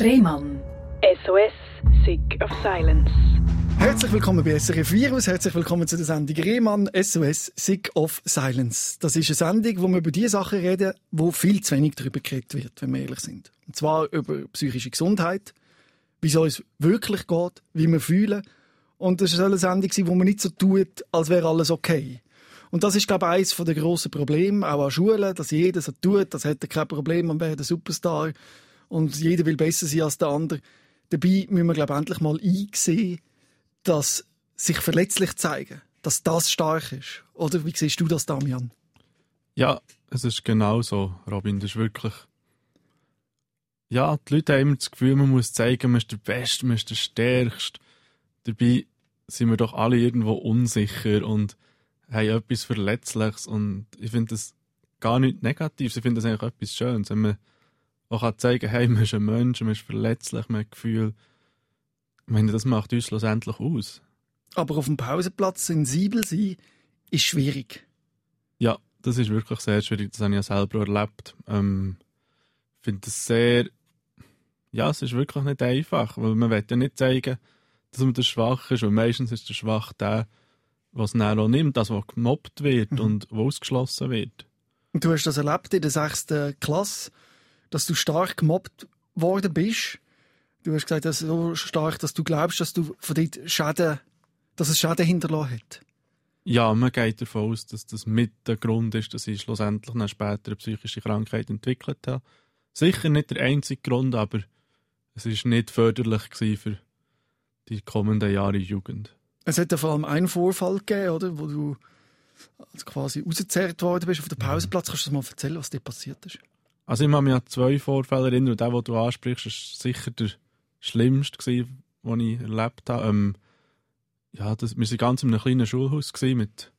Rehmann. SOS, Sick of Silence. Herzlich willkommen bei SRF Virus, herzlich willkommen zu der Sendung Rehmann SOS Sick of Silence. Das ist eine Sendung, wo wir über die Sachen reden, wo viel zu wenig darüber geredet wird, wenn wir ehrlich sind. Und zwar über psychische Gesundheit, wie es uns wirklich geht, wie wir fühlen. Und das soll eine Sendung sein, wo man nicht so tut, als wäre alles okay. Und das ist, glaube ich, eines der grossen Probleme, auch an Schulen, dass jeder so tut, das hätte kein Problem, man wäre der Superstar und jeder will besser sein als der andere. Dabei müssen wir, glaube ich, endlich mal einsehen, dass sich verletzlich zeigen, dass das stark ist. Oder wie siehst du das, Damian? Ja, es ist genau so, Robin. Das ist wirklich. Ja, die Leute haben immer das Gefühl, man muss zeigen, man ist der Beste, man ist der Stärkste. Dabei sind wir doch alle irgendwo unsicher und haben etwas Verletzliches. Und ich finde das gar nicht negativ. Ich finde das eigentlich etwas Schönes, wenn man auch kann zeigen hey, man ist ein Mensch, man ist verletzlich, man hat Gefühl. Ich meine, das macht uns schlussendlich aus. Aber auf dem Pausenplatz sensibel sein, ist schwierig. Ja, das ist wirklich sehr schwierig. Das habe ich ja selber erlebt. Ähm, ich finde das sehr. Ja, es ist wirklich nicht einfach, weil man will ja nicht zeigen, dass man der Schwach ist, weil meistens ist der Schwach der, was auch nimmt, das, was gemobbt wird mhm. und wo ausgeschlossen wird. Du hast das erlebt in der sechsten Klasse, dass du stark gemobbt worden bist. Du hast gesagt, dass so stark, dass du glaubst, dass du von dort Schäden, dass es Schäden hinterlassen hat. Ja, man geht davon aus, dass das mit der Grund ist, dass ich schlussendlich eine später eine psychische Krankheit entwickelt habe. Sicher nicht der einzige Grund, aber es ist nicht förderlich für die kommenden Jahre Jugend. Es hat ja vor allem einen Vorfall gegeben, oder, wo du quasi rausgezerrt worden bist auf dem Pausenplatz. Kannst du mal erzählen, was dir passiert ist? Also ich habe mich an zwei Vorfälle erinnern und der, den du ansprichst, ist sicher der schlimmste den ich erlebt habe. Ähm, ja, das, wir waren ganz in einem kleinen Schulhaus mit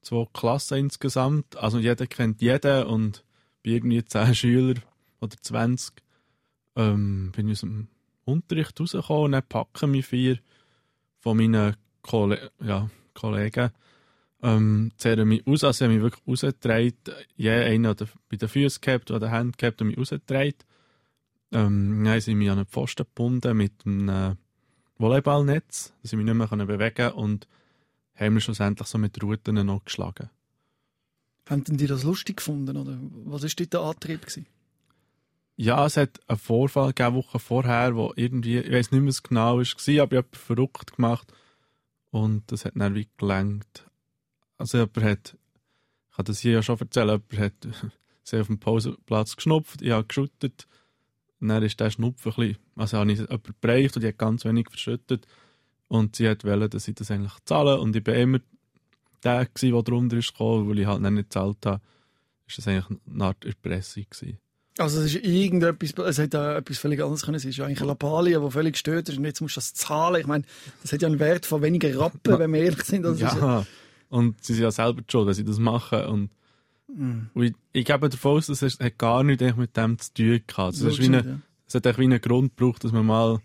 zwei Klassen insgesamt. Also jeder kennt jeden und bei irgendwie zehn Schülern oder 20 ähm, bin ich aus dem Unterricht rausgekommen und dann packen mich vier von meinen Kolle ja, Kollegen ähm, zehren mich aus, also sie haben mich wirklich rausgetragen, je einer bei den Füßen gehabt oder den Händen gehabt und mich rausgetragen. Ähm, dann sie mich an einen Pfosten gebunden mit einem äh, Volleyballnetz, dass ich mich nicht mehr bewegen konnte und haben mich schlussendlich so mit Routen noch geschlagen. Haben die das lustig gefunden oder was war dort der Antrieb? Gewesen? Ja, es hat einen Vorfall gegeben, Wochen vorher, wo irgendwie, ich weiß nicht mehr, was genau war, aber ich habe verrückt gemacht und das hat dann wie gelenkt. Also jemand hat, ich kann das hier ja schon erzählen, jemand hat sie auf dem Pausenplatz geschnupft, ich habe geschüttet und dann ist der Schnupfen ein bisschen, also habe ich jemanden und die hat ganz wenig verschüttet und sie hat wollen, dass ich das eigentlich zahle und ich bin immer der gewesen, der drunter ist gekommen, weil ich halt nicht gezahlt habe, ist das eigentlich eine Art Erpressung gewesen. Also es ist irgendetwas, es hätte auch etwas völlig anderes können. Es ist eigentlich eine Lappalie, die völlig gestört ist und jetzt musst du das zahlen. Ich meine, das hat ja einen Wert von weniger Rappen, wenn wir ehrlich sind. Also ja, und sie sind ja selber schuld, wenn sie das machen und mm. ich, ich gebe davon aus, dass es hat gar nichts mit dem zu tun gehabt. Also es, ist wie eine, ja. es hat wie einen Grund gebraucht, dass man mal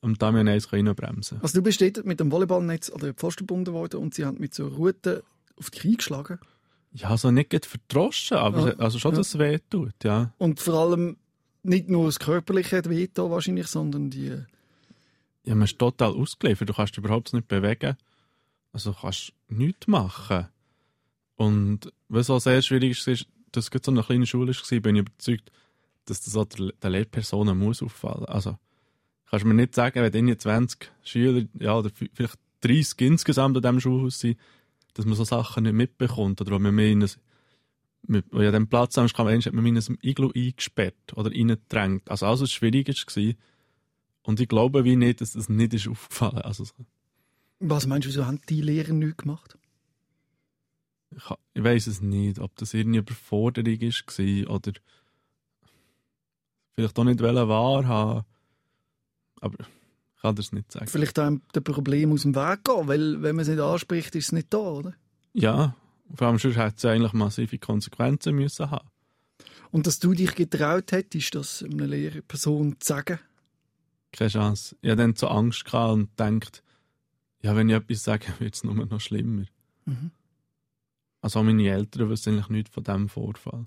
am Damian 1 reinbremsen kann. Also du bist dort mit dem Volleyballnetz an den Pfosten gebunden worden und sie haben mit so Routen auf die Knie geschlagen? Ja, also nicht verdroschen, aber ja. also schon, dass es weh tut, ja. Und vor allem nicht nur das Körperliche weh wahrscheinlich, sondern die... Ja, man ist total ausgeliefert, du kannst dich überhaupt nicht bewegen. Also kannst nichts machen. Und was auch sehr schwierig ist, ist dass es so eine kleine Schule war, bin ich überzeugt, dass das auch der, der Lehrpersonen muss auffallen. Also kannst mir nicht sagen, wenn dann 20 Schüler, ja, oder vielleicht 30 insgesamt an diesem Schulhaus sind, dass man so Sachen nicht mitbekommt. Oder wenn man mir in ein, mit, ja den Platz haben, kann man, hat man in ein Iglu eingesperrt oder reingedrängt. Also alles, was schwierig war. Und ich glaube wie nicht, dass das nicht ist aufgefallen. Also, was meinst du, wieso haben die Lehrer nichts gemacht? Ich, ich weiß es nicht, ob das irgendwie Überforderung war oder vielleicht auch nicht wahrhaben Aber ich kann das nicht sagen. Vielleicht auch das Problem aus dem Weg gehen, weil wenn man es nicht anspricht, ist es nicht da, oder? Ja, vor allem sonst hätte es eigentlich massive Konsequenzen müssen haben. Und dass du dich getraut hättest, das einer Lehrperson zu sagen? Keine Chance. Ich hatte dann so Angst und gedacht, ja, wenn ich etwas sage, wird es nur noch schlimmer. Mhm. Also meine Eltern wissen eigentlich nichts von diesem Vorfall.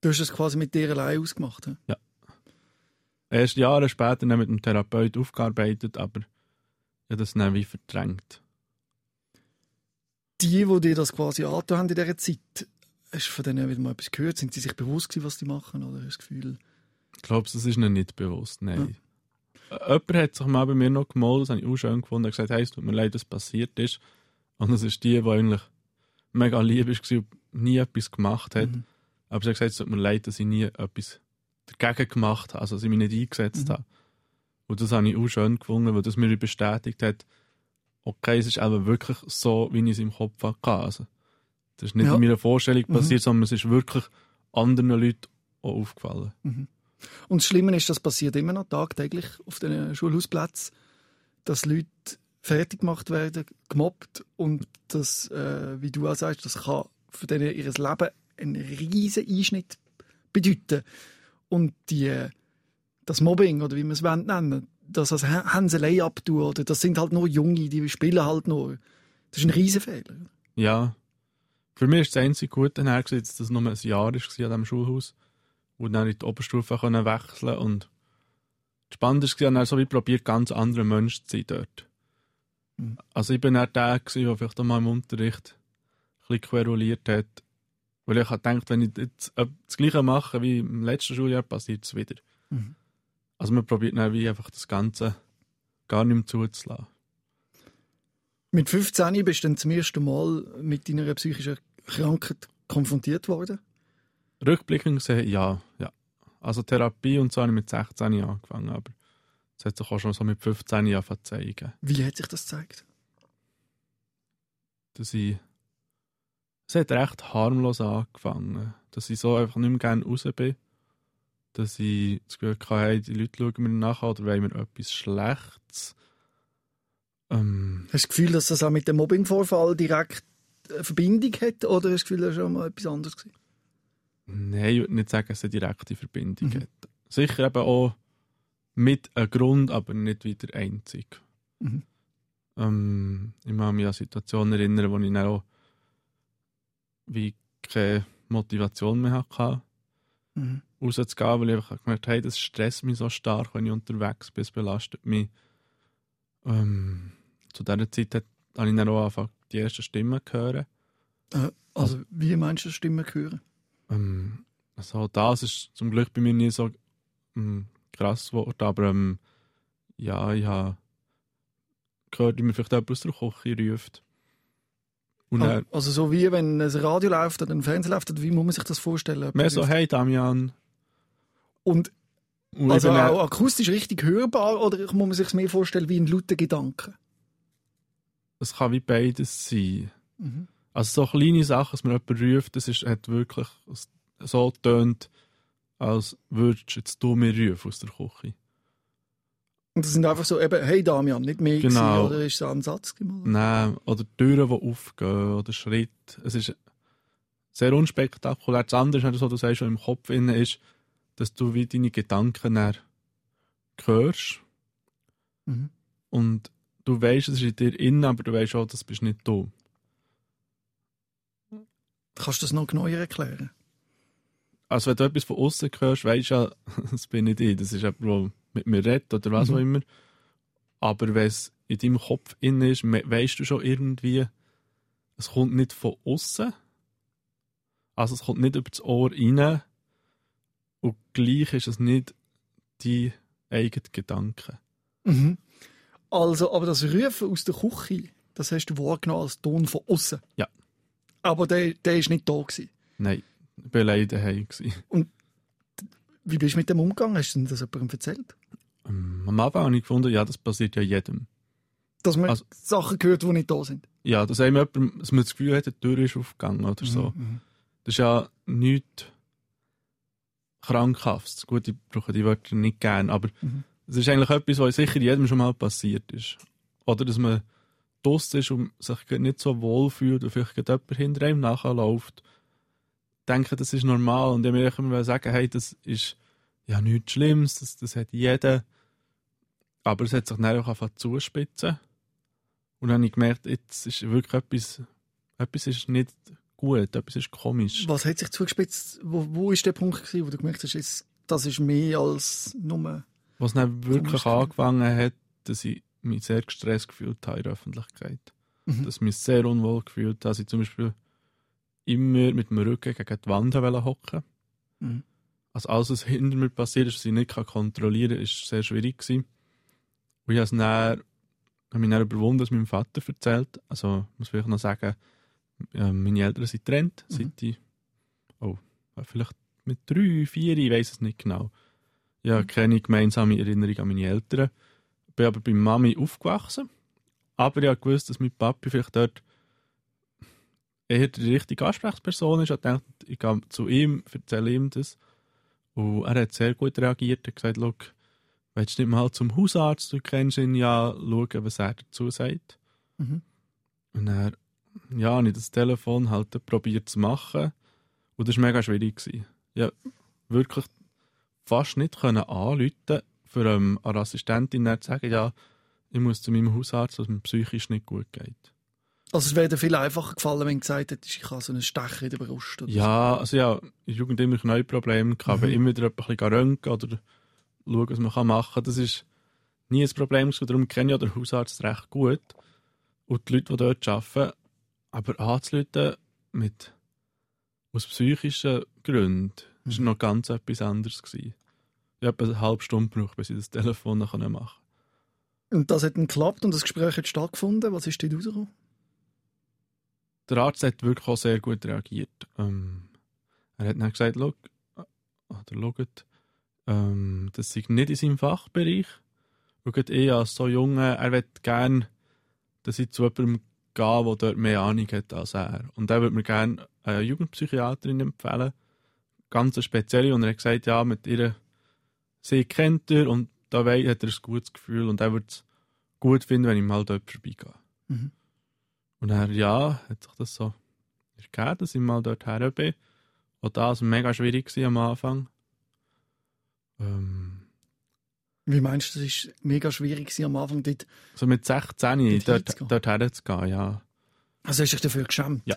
Du hast es quasi mit dir allein ausgemacht? He? Ja. erst Jahre später mit dem Therapeut aufgearbeitet, aber ja, das dann wie verdrängt. Die, die dir das quasi angetan haben in dieser Zeit, hast du von denen wieder mal etwas gehört? Sind sie sich bewusst gewesen, was die machen? Oder hast du das Gefühl... Ich glaube, das ist ihnen nicht bewusst, nein. Ja. Jemand hat sich mal bei mir noch gemeldet, das habe ich auch schön gefunden, und gesagt, hey, es tut mir leid, dass passiert ist. Und das ist die, die eigentlich mega lieb war und nie etwas gemacht hat. Mhm. Aber sie hat gesagt, es tut mir leid, dass ich nie etwas dagegen gemacht habe, also dass ich mich nicht eingesetzt mhm. habe. Und das habe ich auch schön gefunden, weil das mir bestätigt hat, okay, es ist eben wirklich so, wie ich es im Kopf hatte. Also, das ist nicht ja. in meiner Vorstellung mhm. passiert, sondern es ist wirklich anderen Leuten auch aufgefallen. Mhm. Und das Schlimme ist, das passiert immer noch tagtäglich auf den Schulhausplätzen, dass Leute fertig gemacht werden, gemobbt und das, äh, wie du auch sagst, das kann für denen ihr Leben einen riesen Einschnitt bedeuten. Und die, das Mobbing, oder wie man es nennen das als Hänselei abtun, oder das sind halt nur Junge, die spielen halt nur. Das ist ein Riesenfehler. Ja. Für mich ist das einzige Gute dass das nur ein Jahr war an diesem Schulhaus, wo dann in die Oberstufe wechseln konnte. Und spannend war, dass er so wie probiert, ganz andere Menschen zu sein dort. Mhm. Also ich bin dann der, der vielleicht auch mal im Unterricht ein bisschen queruliert hat, weil ich habe gedacht, wenn ich jetzt das Gleiche mache wie im letzten Schuljahr, passiert es wieder. Mhm. Also man probiert dann wie einfach das Ganze gar nicht mehr zuzulassen. Mit 15 bist du dann zum ersten Mal mit deiner psychischen Krankheit konfrontiert worden? Rückblickend gesehen, ja, ja. Also Therapie und so habe ich mit 16 angefangen, aber es hat sich auch schon so mit 15 Jahren zeigen. Wie hat sich das gezeigt? Dass ich es hat recht harmlos angefangen. Dass ich so einfach nicht mehr gerne raus bin. Dass ich das Gefühl hatte, hey, die Leute schauen mir nach oder wollen mir etwas Schlechtes. Ähm, hast du das Gefühl, dass das auch mit dem Mobbingvorfall direkt eine Verbindung hat? Oder hast du das Gefühl, das war schon mal etwas anderes? Gewesen? Nein, ich würde nicht sagen, dass es eine direkte Verbindung mhm. hat. Sicher eben auch mit einem Grund, aber nicht wieder einzig. Mhm. Ähm, ich kann mich an Situationen erinnern, wo ich dann auch wie keine Motivation mehr hatte, mhm. rauszugehen, weil ich einfach gemerkt habe, hey, das stresst mich so stark, wenn ich unterwegs bin, es belastet mich. Ähm, zu dieser Zeit hat, habe ich dann auch angefangen, die ersten Stimmen zu hören. Äh, also, wie meinst du Stimmen hören? Ähm, also das ist zum Glück bei mir nie so ähm, krass geworden, aber ähm, ja, ich habe gehört, wie mir vielleicht jemand aus der Küche ruft. Und also, also so wie wenn ein Radio läuft oder ein Fernsehen läuft, wie muss man sich das vorstellen? Mehr so, hey Damian. Und, und also auch akustisch richtig hörbar oder muss man sich es mehr vorstellen wie ein lauter Gedanke? Es kann wie beides sein. Mhm. Also so kleine Sachen, dass man jemanden ruft, das ist, hat wirklich so tönt, als würdest jetzt du mir rufen aus der Küche. Und das sind einfach so eben, hey Damian, nicht mehr genau. gewesen, oder ist das ein Satz gemacht? Nein, oder Türen, die aufgehen, oder Schritt. Es ist sehr unspektakulär. Das andere ist, so, du sagst, schon im Kopf innen ist, dass du wie deine Gedanken hörst. Mhm. Und du weißt, es ist in dir innen, aber du weißt auch, das bist nicht du. Kannst du das noch genauer erklären? Also wenn du etwas von außen hörst, weißt du ja, das bin nicht ich. Das ist jemand, mit mir redet oder was mhm. auch immer. Aber wenn es in deinem Kopf innen ist, weißt du schon irgendwie, es kommt nicht von außen. Also es kommt nicht über das Ohr rein. Und gleich ist es nicht die eigenen Gedanken. Mhm. Also, aber das Rufen aus der Küche, das hast du wahrgenommen als Ton von außen. Ja. Aber der, ist nicht da gewesen. Nein, ich war daheim. Und wie bist du mit dem umgegangen? Hast du das jemandem erzählt? Ähm, am Anfang habe ich gefunden, ja, das passiert ja jedem. Dass man also, Sachen hört, die nicht da sind? Ja, dass, einem jemand, dass man das Gefühl hat, die Tür ist aufgegangen oder so. Mhm, mhm. Das ist ja nichts Krankhaftes. Gut, ich brauche die Wörter nicht gerne, aber mhm. es ist eigentlich etwas, was sicher jedem schon mal passiert ist. Oder dass man draussen ist und sich nicht so wohl fühlt und vielleicht jemand hinter einem nachläuft. Denke, das ist normal und ich mir immer sagen, hey, das ist ja nichts Schlimmes, das, das hat jeder. Aber es hat sich dann auch einfach zuspitzen. Und dann habe ich gemerkt, jetzt ist wirklich etwas, etwas ist nicht gut, etwas ist komisch. Was hat sich zugespitzt? Wo, wo ist der Punkt gewesen, wo du gemerkt hast, jetzt, das ist mehr als nur Was dann wirklich angefangen hat, dass ich mich sehr gestresst gefühlt habe in der Öffentlichkeit. Mhm. Dass ich mich sehr unwohl gefühlt habe, dass ich zum Beispiel immer mit dem Rücken gegen die Wand hocken. Mhm. Also alles, was hinter mir passiert ist, was ich nicht kontrollieren kann, ist sehr schwierig gewesen. Und ich habe es dann, habe mich dann überwunden, das meinem Vater erzählt. Also, ich muss vielleicht noch sagen, äh, meine Eltern sind getrennt, Mhm. seit ich, oh, vielleicht mit drei, vier, ich weiß es nicht genau. Ich habe keine gemeinsame Erinnerung an meine Eltern. Bin aber bei Mami aufgewachsen. Aber ich habe gewusst, dass mein Papi vielleicht dort eher die richtige Ansprechperson ist. Ich gedacht, ich gehe zu ihm, erzähle ihm das. Und er hat sehr gut reagiert. Er hat gesagt, «Schau, willst du nicht mal zum Hausarzt, du kennst ihn ja, schauen, was er dazu sagt. Mhm. Und er, ja, habe ich das Telefon halt probiert zu machen. Und das war mega schwierig. Gewesen. Ja, wirklich fast nicht können anrufen für ähm, eine Assistentin zu sagen, ja, ich muss zu meinem Hausarzt, dass es mir psychisch nicht gut geht. Also es wäre dir viel einfacher gefallen, wenn du gesagt hättest, ich habe so einen Stecher in der Brust. Oder Ja, also ja, in der Jugend immer neue Probleme gehabt, Mhm. immer wieder ein bisschen röntgen oder schauen, was man machen kann. Das ist nie ein Problem gewesen, darum kenne ich ja den Hausarzt recht gut. Und die Leute, die dort arbeiten, aber anzuleuten mit aus psychischen Gründen, war Mhm. noch ganz etwas anderes. Gewesen. Ich habe eine halbe Stunde gebraucht, bis ich das Telefon noch machen konnte. Und das hat dann geklappt und das Gespräch hat stattgefunden. Was ist dort rausgekommen? der Arzt hat wirklich auch sehr gut reagiert. Ähm, er hat dann gesagt, «Schau, äh, oder schaut, ähm, das sei nicht in seinem Fachbereich. Schaut, ich als so Junge, er wird gerne, dass ich zu jemandem gehe, der dort mehr Ahnung hat als er. Und er würde mir gerne eine Jugendpsychiaterin empfehlen. Ganz eine spezielle. Und er hat gesagt, ja, mit ihr, sie kennt er und da hat er ein gutes Gefühl und er würde es gut finden, wenn ich mal dort vorbeigehe. Mhm. Und dann, ja, hat sich das so ergeben, dass ich mal dort her bin. Auch das war mega schwierig am Anfang. Ähm, Wie meinst du, das war mega schwierig am Anfang dort? so mit 16 Dort dort, dort herzugehen, ja. Also hast du dich dafür geschämt? Ja.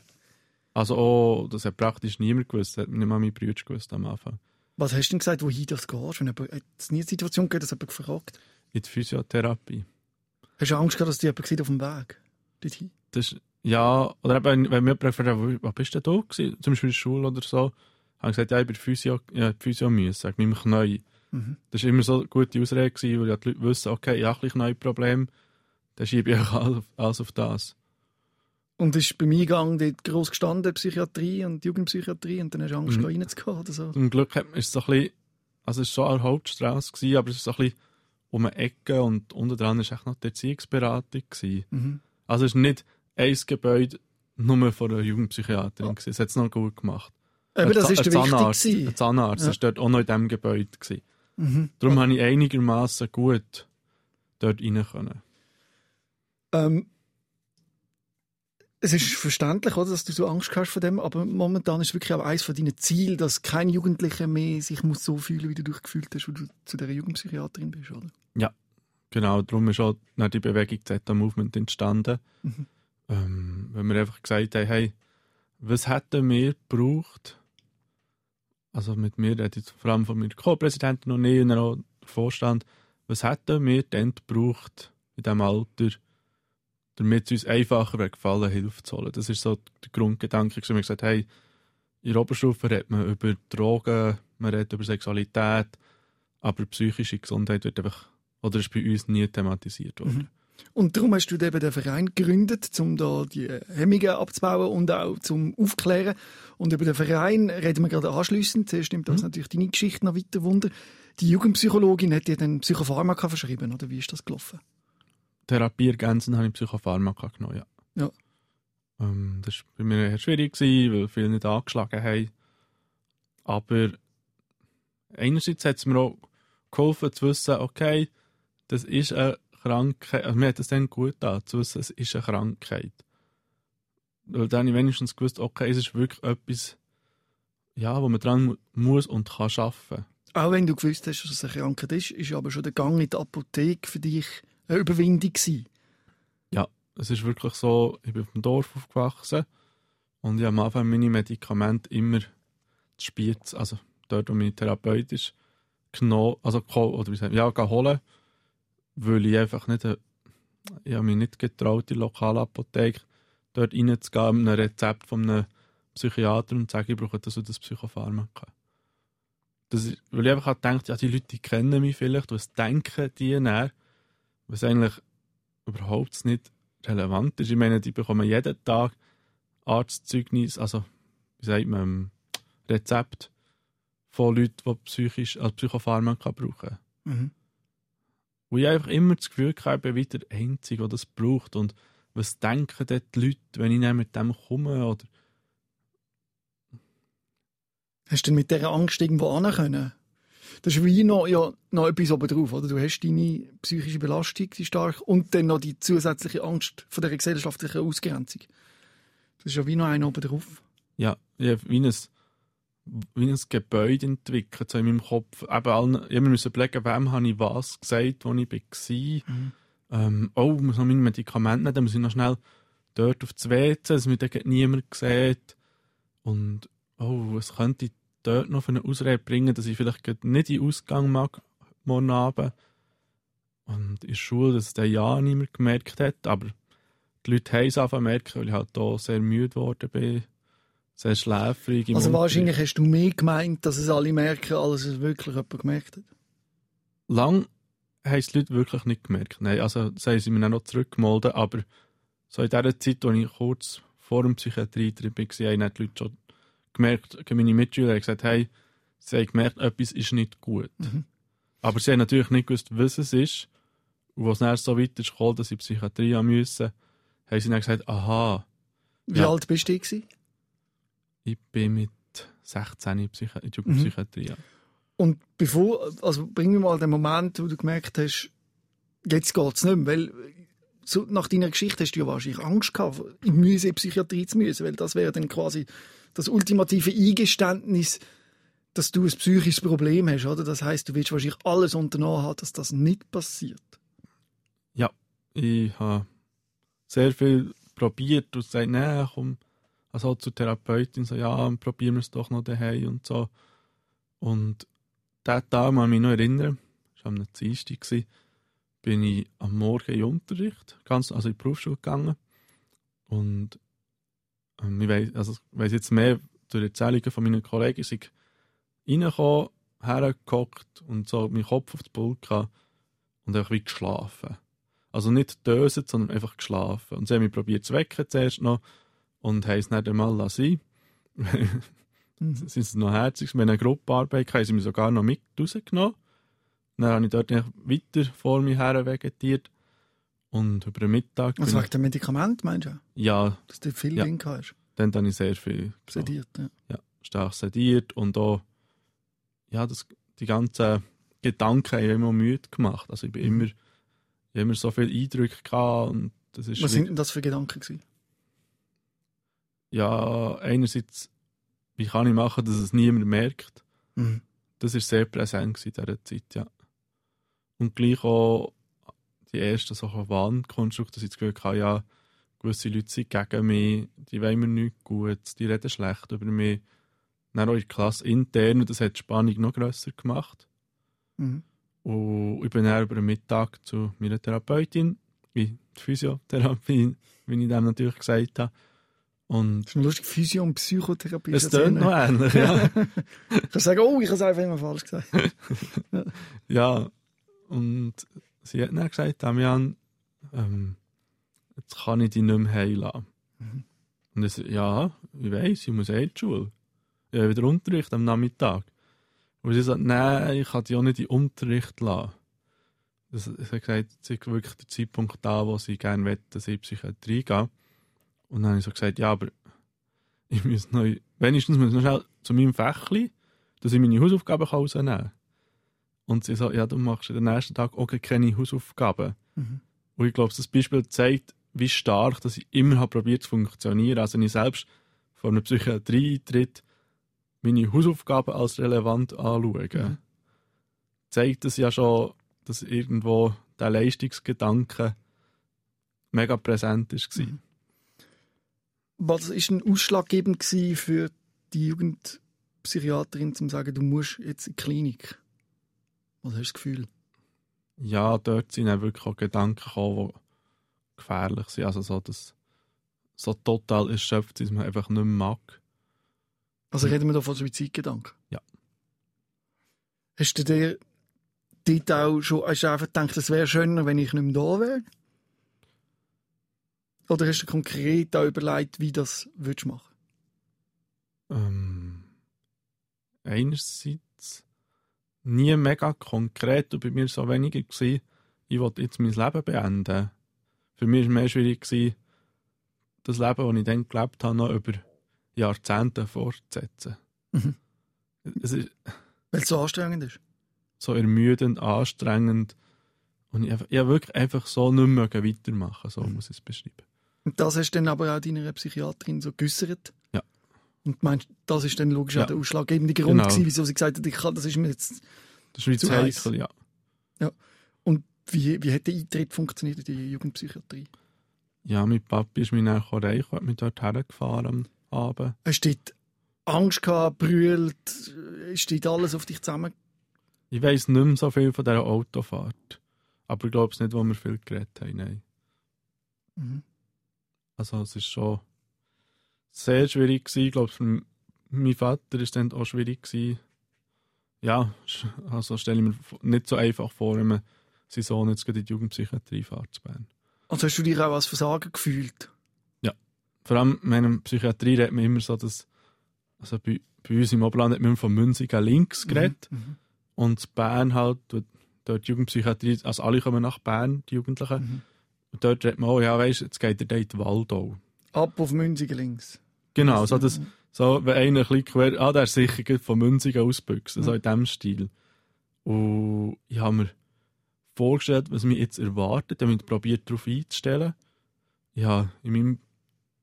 Also auch, das hat praktisch niemand gewusst, das hat nicht mal mein Bruder gewusst am Anfang. Was hast du denn gesagt, wohin das gehst? Wenn jemand, hat es nie eine Situation gegeben, dass jemand gefragt In der Physiotherapie. Hast du Angst gehabt, dass dich jemand sieht auf dem Weg dorthin? Das ja, oder eben, wenn mir jemand fragt, wo, wo bist du denn da gewesen? Zum Beispiel in der Schule oder so, habe ich gesagt, ja, ich bin Physio, ja, Physio müssen, mit meinem Knie. Mhm. Das war immer so eine gute Ausrede, gewesen, weil die Leute wissen, okay, ich habe ein bisschen Knieproblem, dann schiebe ich alles auf das. Und ist beim Eingang dort gross gestanden, Psychiatrie und Jugendpsychiatrie, und dann hast du Angst, Mhm. reinzugehen oder so? Zum Glück hat- ist es so ein bisschen, also es war schon eine Hauptstraße, gewesen, aber es ist so ein bisschen um eine Ecke und unten dran war echt noch die Erziehungsberatung. Gewesen. Mhm. Also es ist nicht ein Gebäude nur von einer Jugendpsychiaterin. gewesen. Es hat es noch gut gemacht. Eben, das ist Za- der Zahnarzt, gewesen. Ein Zahnarzt Ja. ist dort auch noch in diesem Gebäude. Gewesen. Mhm. Darum habe ich einigermaßen gut dort rein können. Ähm, es ist verständlich, oder, dass du so Angst hast vor dem, aber momentan ist wirklich auch eines von deinen Zielen, dass kein Jugendlicher mehr sich muss so fühlen, wie du dich gefühlt hast, wo du zu dieser Jugendpsychiaterin bist, oder? Genau, darum ist auch die Bewegung Zeta Movement entstanden. Mhm. Ähm, wenn wir einfach gesagt haben, hey, was hätten wir gebraucht? Also mit mir, rede ich vor allem von meiner Co-Präsidentin und ich und auch Vorstand, was hätten wir denn gebraucht in diesem Alter, damit es uns einfacher wäre gefallen, Hilfe zu holen? Das ist so der Grundgedanke. Wir haben gesagt, hey, in der Oberstufe redet man über Drogen, man redet über Sexualität, aber psychische Gesundheit wird einfach, oder ist bei uns nie thematisiert worden. Mhm. Und darum hast du eben den Verein gegründet, um da die Hemmungen abzubauen und auch zum Aufklären. Und über den Verein reden wir gerade anschliessend. Zuerst nimmt das Mhm. natürlich deine Geschichte noch weiter Wunder. Die Jugendpsychologin hat dir dann Psychopharmaka verschrieben, oder wie ist das gelaufen? Therapie ergänzend habe ich Psychopharmaka genommen, ja. Ja. Ähm, das war bei mir eher schwierig, gewesen, weil viele nicht angeschlagen haben. Aber einerseits hat es mir auch geholfen zu wissen, okay, das ist eine Krankheit, also mir hat es dann gut an, zu wissen, es ist eine Krankheit. Weil dann habe ich wenigstens gewusst, okay, es ist wirklich etwas, ja, wo man dran mu- muss und kann arbeiten. Auch wenn du gewusst hast, dass es eine Krankheit ist, ist aber schon der Gang in die Apotheke für dich eine Überwindung gewesen. es ist wirklich so, ich bin auf dem Dorf aufgewachsen und ich habe am Anfang meine Medikamente immer zu Spiez, also dort, wo mein Therapeut ist, genommen, also oder wie sagt, man, ja, holen, weil ich einfach nicht, äh, ich habe mich nicht getraut, in die lokale Apotheke dort reinzugehen mit einem Rezept von einem Psychiater und zu sagen, ich brauche das und das Psychopharmaka. Das ist, weil ich einfach gedacht ja, die Leute die kennen mich vielleicht, was denken die näher, was eigentlich überhaupt nicht relevant ist. Ich meine, die bekommen jeden Tag Arztzeugnis, also wie sagt man, ähm, Rezept von Leuten, die psychisch, also Psychopharmaka brauchen. Mhm. Wo ich einfach immer das Gefühl habe, ich bin wieder der Einzige, der das braucht. Und was denken dort die Leute, wenn ich mit dem komme? Oder Hast du denn mit dieser Angst irgendwo hin können? Das ist wie noch, ja, noch etwas oben drauf, oder? Du hast deine psychische Belastung, die stark, und dann noch die zusätzliche Angst von der gesellschaftlichen Ausgrenzung. Das ist ja wie noch ein oben drauf. ja, habe wie ein, wie ein Gebäude entwickelt, so in meinem Kopf. Eben allen, ich musste überlegen, wem habe ich was gesagt, wo ich war. Mhm. Ähm, oh, ich muss noch meine Medikamente nehmen, dann muss ich noch schnell dort auf das WC, dass mir dann niemand sieht. Und, oh, was könnte dort noch für eine Ausrede bringen, dass ich vielleicht nicht in den Ausgang mag, morgen Abend. Und in der Schule, dass es der ja niemand gemerkt hat, aber die Leute haben es zu merken, weil ich halt da sehr müde geworden bin, sehr schläfrig. Also Unterricht. wahrscheinlich hast du mehr gemeint, dass es alle merken, als es wirklich jemand gemerkt hat. lang haben es die Leute wirklich nicht gemerkt. Nein, also das haben sie mir noch zurückgemeldet, aber so in der Zeit, als ich kurz vor dem Psychiatrie-Trip war, haben die Leute schon gemerkt, meine Mitschüler haben gesagt, hey, sie haben gemerkt, etwas ist nicht gut. Mhm. Aber sie haben natürlich nicht gewusst, was es ist. Und als es dann so weit ist gekommen, dass sie Psychiatrie haben müssen, haben sie dann gesagt, aha, Wie Ja. alt bist du gewesen? ich bin mit 16 in, Psychi in die Mhm. Jugendpsychiatrie. ja. Und bevor, also bring mir mal den Moment, wo du gemerkt hast, jetzt geht's nicht mehr, weil so nach deiner Geschichte hast du ja wahrscheinlich Angst gehabt, in die Psychiatrie zu müssen, weil das wäre dann quasi das ultimative Eingeständnis, dass du ein psychisches Problem hast, oder? Das heißt, du willst wahrscheinlich alles unternommen haben, dass das nicht passiert. ich habe sehr viel probiert und gesagt, nein, komm, also zur Therapeutin, so, ja, probieren wir es doch noch daheim und so. Und diesen Tag kann ich mich noch erinnern, das war am Dienstag, bin ich am Morgen in Unterricht, ganz, also in die Berufsschule gegangen. Und ähm, ich weiss, also, ich weiss jetzt mehr durch Erzählungen von meinen Kollegen, sind reingekommen, hergehockt und so meinen Kopf auf den Pult gehabt und einfach wie geschlafen. Also nicht döset, sondern einfach geschlafen. Und sie haben mich probiert zu wecken zuerst noch und haben es nicht einmal lassen. Mhm. Sie sind noch herzig. Wir haben eine Gruppenarbeit gehabt, haben sie mich sogar noch mit rausgenommen. Dann habe ich dort weiter vor mir her vegetiert. Und über den Mittag, Also wegen dem Medikament, meinst du? ja, Dass du viel Ja. drin hast, dann habe ich sehr viel so, sediert. Ja. ja, stark sediert und auch ja, das, die ganzen Gedanken haben immer müde gemacht. Also ich bin Mhm. immer, ich habe immer so viele Eindrücke gehabt und das ist Was sind denn das für Gedanken gewesen? ja, einerseits, wie kann ich machen, dass es niemand merkt? Mhm. Das war sehr präsent in dieser Zeit, ja. Und gleich auch die ersten so Wahnkonstrukte, dass ich das Gefühl hatte, ja, gewisse Leute sind gegen mich, die wollen mir nichts Gutes, die reden schlecht über mich. Dann auch in der Klasse intern, und das hat die Spannung noch grösser gemacht. Mhm. Und ich bin dann über den Mittag zu meiner Therapeutin, in die Physiotherapie, wie ich dem natürlich gesagt habe. Und Das ist lustig, Physio- und Psychotherapie. es tönt noch ähnlich, ja. Ich kann sagen, oh, ich habe es einfach immer falsch gesagt. Ja, und sie hat dann gesagt, Damian, ähm, jetzt kann ich dich nicht mehr heilen. Mhm. Und ich so, ja, ich weiss, ich muss eh in die Schule. Ich habe wieder Unterricht am Nachmittag. Und sie sagt, nein, ich kann dich auch nicht in den Unterricht lassen. Das, sie hat gesagt, es ist wirklich der Zeitpunkt da, wo sie gerne will, dass ich in die Psychiatrie gehe. Und dann habe ich so gesagt, ja, aber ich muss noch, wenigstens muss ich noch schnell zu meinem Fächli, dass ich meine Hausaufgaben rausnehmen kann. Und sie so, ja, du machst den nächsten Tag auch keine Hausaufgaben. Mhm. Und ich glaube, das Beispiel zeigt, wie stark dass ich immer habe probiert zu funktionieren. Also wenn ich selbst vor einer Psychiatrie eintritt, meine Hausaufgaben als relevant anschauen, Mhm. zeigt das ja schon, dass irgendwo der Leistungsgedanke mega präsent war. Mhm. Was ist denn ausschlaggebend für die Jugendpsychiaterin, zu sagen, du musst jetzt in die Klinik? Was hast du das Gefühl? Ja, dort sind dann wirklich auch Gedanken gekommen, die gefährlich sind. Also so, dass so total erschöpft sind, dass man einfach nicht mehr mag. Also reden wir da von Suizidgedanken? Ja. Hast du dir dort auch schon hast du einfach gedacht, es wäre schöner, wenn ich nicht mehr da wäre? Oder hast du konkret auch überlegt, wie du das würdest machen Ähm, einerseits nie mega konkret und bei mir so weniger gewesen, ich wollte jetzt mein Leben beenden. Für mich war es mehr schwierig, gewesen, das Leben, das ich dann gelebt habe, noch über Jahrzehnte fortzusetzen. Mhm. Es ist Weil es so anstrengend ist. so ermüdend, anstrengend und ich, ich wirklich einfach so nicht mehr weitermachen so muss ich es beschreiben. Und das hast du dann aber auch deiner Psychiaterin so geäussert? Ja. Und meinst, das ist dann logisch Ja. auch der ausschlaggebende Grund, Genau. gewesen, wieso sie gesagt hat, ich kann, das ist mir jetzt... Das ist wie Zu heiß. heikel, ja. Und wie, wie hat der Eintritt funktioniert in die Jugendpsychiatrie? Ja, mein Papi ist mich dann erreicht und hat mich dort hergefahren am Abend. Hast du dort Angst gehabt, brüllt, ist dort alles auf dich zusammen? Ich weiss nicht mehr so viel von dieser Autofahrt. Aber ich glaube es nicht, wo wir viel geredet haben. Nein. Mhm. Also es ist schon sehr schwierig gewesen. Ich glaube, für meinen Vater ist dann auch schwierig gewesen. Ja, also stelle ich mir nicht so einfach vor, wenn man seinen Sohn jetzt gerade in die Jugendpsychiatrie fährt zu Bern. Also hast du dich auch als Versager gefühlt? Vor allem in meiner Psychiatrie redet man immer so, dass also bei, bei uns im Oberland hat man von Münzigen links geredet. Mhm. Und Bern halt, dort die Jugendpsychiatrie, also alle kommen nach Bern, die Jugendlichen. Mhm. Und dort redet man auch, ja weisst, jetzt geht da in die Waldau. Ab auf Münzigen links. Genau, so, das, so wenn einer ein bisschen quer, ah, der ist sicher von Münzigen ausbüchsen, so in diesem Stil. Und ich habe mir vorgestellt, was mich jetzt erwartet, ich habe mich probiert, darauf einzustellen. Ich habe in meinem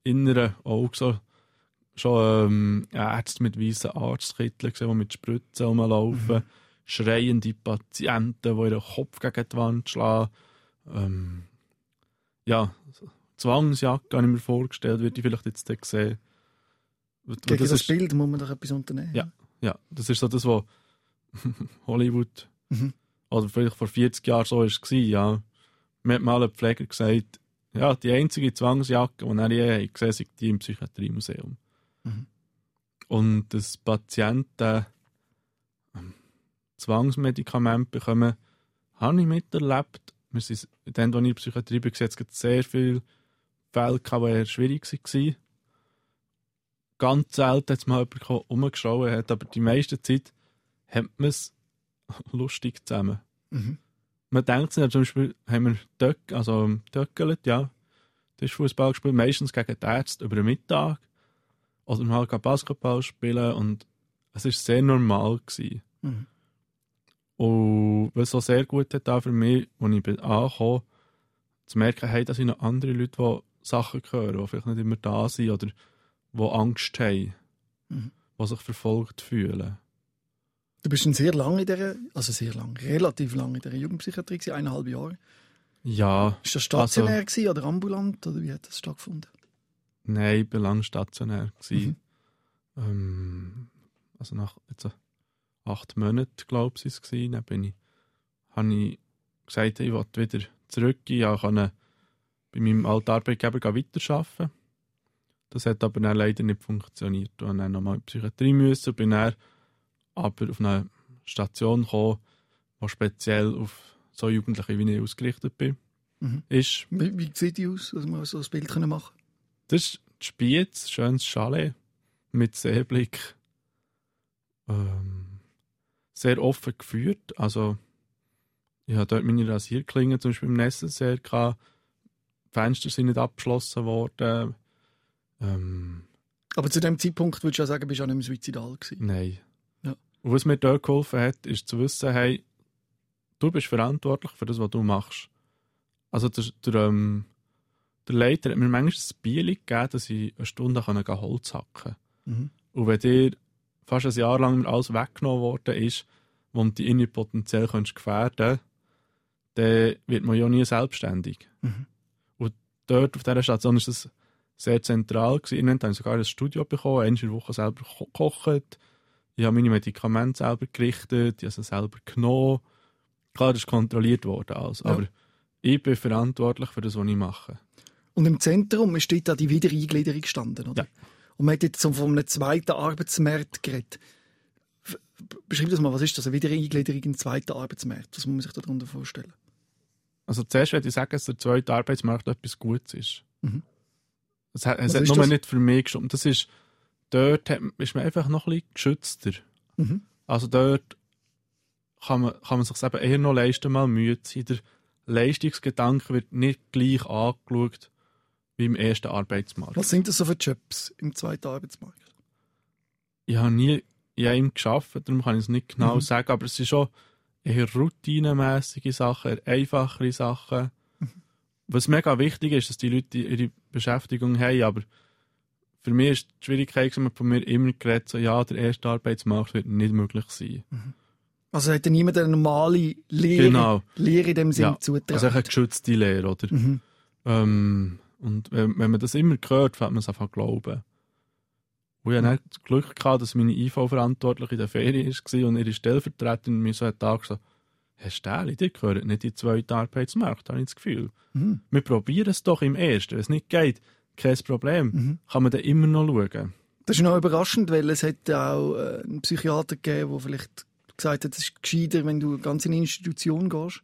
inneren Auge so schon ähm, Ärzte mit weißen Arztkitteln gesehen, die mit Spritzen rumlaufen, schreiende Patienten, die ihren Kopf gegen die Wand schlagen. Ähm, ja, so Zwangsjacke habe ich mir vorgestellt, würde ich vielleicht jetzt dann sehen. Gegen das, ist, Bild muss man doch etwas unternehmen. Ja. ja, das ist so das, was Hollywood Mhm. oder vielleicht vor 40 Jahren so war. Ja. Mir hat mal ein Pfleger gesagt, ja, die einzige Zwangsjacke, die er je gesehen hat, die im Psychiatriemuseum. Mhm. Und das Patienten ähm, Zwangsmedikamente bekommen, habe ich miterlebt. Wir sind, dann, als ich in der Psychiatrie war, sehr viele Fälle, die eher schwierig waren. Ganz selten hat mal jemand umgeschaut, hat, aber die meiste Zeit hat man es lustig zusammen. Mhm. Man denkt sich, zum Beispiel haben wir Döck, also Döckelt, ja, das ist Fußball gespielt, meistens gegen die Ärzte über den Mittag. Oder mal Basketball spielen und es war sehr normal. Gewesen. Mhm. Und was so sehr gut hat auch für mich, als ich angekommen zu merken, hey, da sind noch andere Leute, die Sachen hören, die vielleicht nicht immer da sind oder die Angst haben, Mhm. die sich verfolgt fühlen. Du bist schon sehr lange in dieser, also sehr lang, relativ lange in dieser Jugendpsychiatrie, eineinhalb Jahre. Ja, Ist das stationär gewesen oder ambulant oder wie hat das stattgefunden? nein, ich war lange stationär. Mhm. Ähm, also nach jetzt acht Monaten, glaube ich, war es. Dann bin ich, habe ich gesagt, ich will wieder zurück. Ich konnte bei meinem alten Arbeitgeber weiterarbeiten. Das hat aber dann leider nicht funktioniert. Ich musste dann nochmal in die Psychiatrie müssen, bin dann aber auf eine Station gekommen, die speziell auf so Jugendliche wie ich ausgerichtet bin. Mhm. Ist Wie, wie sieht die aus, dass wir so ein Bild können machen Das ist die Spiez, ein schönes Chalet mit Seeblick. Ähm, sehr offen geführt. Also, ich habe dort meine Rasierklingen zum Beispiel im Necessaire gehabt. Die Fenster sind nicht abgeschlossen worden. Ähm, Aber zu dem Zeitpunkt würdest du ja sagen, bist du auch nicht mehr suizidal gewesen. nein. Ja. Und was mir dort geholfen hat, ist zu wissen, hey, du bist verantwortlich für das, was du machst. Also der, der, ähm, der Leiter hat mir manchmal ein Bier gegeben, dass ich eine Stunde kann Holz hacken Mhm. Und wenn dir fast ein Jahr lang alles weggenommen worden ist, du dich irgendwie potenziell könntest gefährden dann wird man ja nie selbstständig. Mhm. Dort auf dieser Station ist das sehr zentral gewesen. Irgendwann habe ich sogar ein Studio bekommen, in der Woche selber ko- gekocht. Ich habe meine Medikamente selber gerichtet, ich habe sie selber genommen. Klar, das ist kontrolliert worden, also, Ja. aber ich bin verantwortlich für das, was ich mache. Und im Zentrum ist dort auch die Wiedereingliederung gestanden, oder? Ja. Und man hat jetzt so von einem zweiten Arbeitsmarkt geredet. Beschreib das mal, was ist das, eine Wiedereingliederung in den zweiten Arbeitsmarkt? Was muss man sich darunter vorstellen? Also zuerst würde ich sagen, dass der zweite Arbeitsmarkt etwas Gutes ist. Mhm. Es hat, es hat ist nur das? nicht für mich gestimmt. Das ist, dort hat, ist man einfach noch ein bisschen geschützter. Mhm. Also dort kann man, kann man sich eben eher noch leisten, mal müde zu sein. Der Leistungsgedanke wird nicht gleich angeschaut wie im ersten Arbeitsmarkt. Was sind das so für Jobs im zweiten Arbeitsmarkt? Ich habe nie in einem gearbeitet, darum kann ich es nicht genau Mhm. sagen, aber es sind schon eher routinemäßige Sachen, einfachere Sachen. Mhm. Was mega wichtig ist, dass die Leute ihre Beschäftigung haben, aber für mich ist die Schwierigkeit, dass man von mir immer geredet so, ja, der erste Arbeitsmarkt wird nicht möglich sein. Also hat ja niemand eine normale Lehre, Genau. Lehre in dem Sinn Ja, zutragen. Also eine geschützte Lehre, oder? mhm. Ähm, und wenn, wenn man das immer hört, fängt man es einfach glauben. Und ich hatte das Glück, gehabt, dass meine IV-Verantwortliche in der Ferien war und ihre Stellvertreterin mir so hat gesagt, Herr Stähli, ihr gehört nicht in den zweiten Arbeitsmarkt, habe ich das Gefühl. Mhm. Wir probieren es doch im ersten. Wenn es nicht geht, kein Problem. Mhm. Kann man dann immer noch schauen. Das ist noch überraschend, weil es hat auch äh, einen Psychiater gegeben, der vielleicht gesagt hat, es ist gescheiter, wenn du ganz in eine Institution gehst.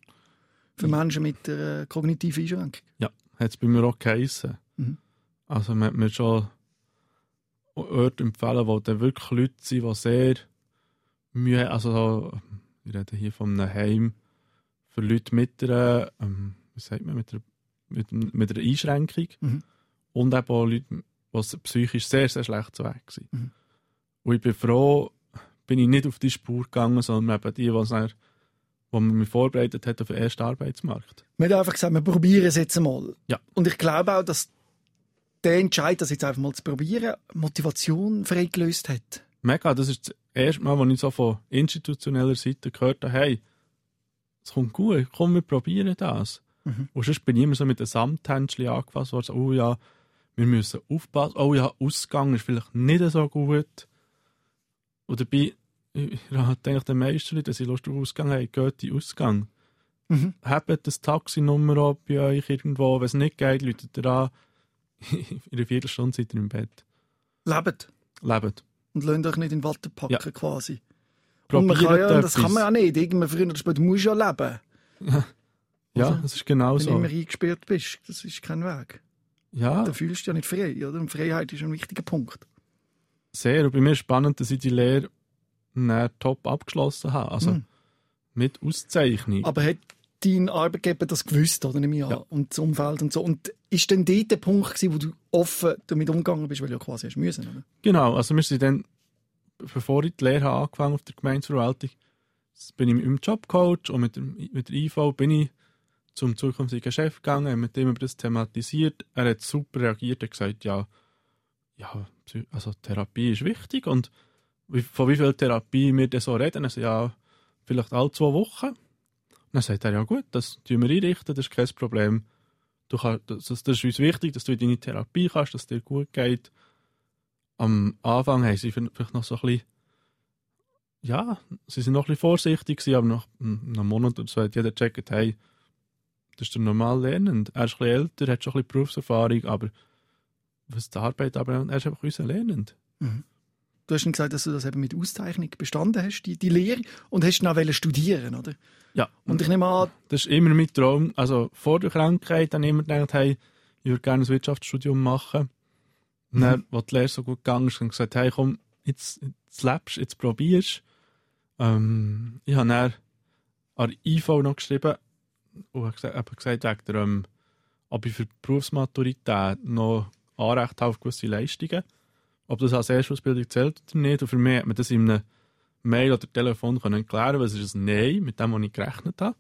Für Menschen mit einer kognitiven Einschränkung. Ja, hat es bei mir auch geheissen. Mhm. Also man hat mir schon Orte empfehlen, wo dann wirklich Leute sind, die sehr Mühe haben. Also so, ich rede hier von einem Heim für Leute mit einer, ähm, wie sagt man, mit einer, mit, mit einer Einschränkung. Mhm. Und eben auch Leute, die psychisch sehr, sehr schlecht zu Weg sind. Mhm. Und ich bin froh, bin ich nicht auf die Spur gegangen, sondern eben die, die, dann, die man mich vorbereitet hat auf den ersten Arbeitsmarkt. Man hat einfach gesagt, wir probieren es jetzt einmal. Ja. Und ich glaube auch, dass der Entscheid, das jetzt einfach mal zu probieren, Motivation freigelöst hat. Mega, das ist das erste Mal, als ich so von institutioneller Seite gehört habe, hey, es kommt gut, komm, wir probieren das. Mhm. Und sonst bin ich immer so mit einem Samthändchen angefasst worden, so, oh ja, wir müssen aufpassen, oh ja, Ausgang ist vielleicht nicht so gut. Und dabei, ich ich denke, die meisten Leute, wenn sie Lust auf Ausgang haben, geht in den Ausgang. Mhm. Habt das Taxinummer ab bei euch irgendwo, wenn es nicht geht, ihr an. in einer Viertelstunde seid ihr im Bett. Lebt. Lebt. Und lasst euch nicht in Watte packen, Ja. quasi. Und man Probiert kann ja, das kann man auch nicht. Irgendwann früher oder später musst du ja leben. Ja, Oder? das ist genau Wenn du so. immer eingesperrt bist. Das ist kein Weg. Ja, Da fühlst du dich ja nicht frei. Oder? Und Freiheit ist ein wichtiger Punkt. sehr. Und bei mir ist spannend, dass ich die Lehre top abgeschlossen habe. Also Mhm. mit Auszeichnung. Aber hat dein Arbeitgeber das gewusst, oder? Nehme ich an. Ja. Und das Umfeld und so. Und ist denn dort der Punkt gewesen, wo du offen damit umgegangen bist, weil du ja quasi hast müssen, oder? Genau, also wir sind dann, bevor ich die Lehre habe angefangen auf der Gemeindeverwaltung, bin ich mit dem Jobcoach und mit, dem, mit der IV bin ich zum zukünftigen Chef gegangen, haben mit dem über das thematisiert. Er hat super reagiert, er hat gesagt, ja, ja, also Therapie ist wichtig und von wie viel Therapie wir denn so reden, also ja, vielleicht alle zwei Wochen. Dann sagt er, ja gut, das tun wir einrichten, das ist kein Problem. Du kannst, das, das ist uns wichtig, dass du in deine Therapie kannst, dass es dir gut geht. Am Anfang haben sie vielleicht noch so ein bisschen, ja, sie sind noch ein bisschen vorsichtig gewesen, aber nach einem Monat oder so hat jeder gecheckt, hey, das ist der normal lernend. Er ist ein bisschen älter, hat schon ein bisschen Berufserfahrung, aber was die Arbeit aber er ist einfach unser Lernend. Du hast gesagt, dass du das eben mit Auszeichnung bestanden hast, die, die Lehre, und hast dann auch studieren, oder? Ja, Und ich nehme an, das ist immer mein Traum. Also vor der Krankheit habe ich immer gedacht, hey, ich würde gerne ein Wirtschaftsstudium machen. Und dann, als die Lehre so gut gegangen ist, habe ich gesagt, hey, komm, jetzt, jetzt lebst, jetzt probierst. Ähm, ich habe dann an der IV noch geschrieben und habe gesagt, eben gesagt wegen der, ähm, ob ich für die Berufsmaturität noch Anrecht habe auf gewisse Leistungen. Ob das als Erstausbildung zählt oder nicht. Und für mich hat man das in einem Mail oder Telefon können klären, weil es ist ein Nein, mit dem, was ich gerechnet habe.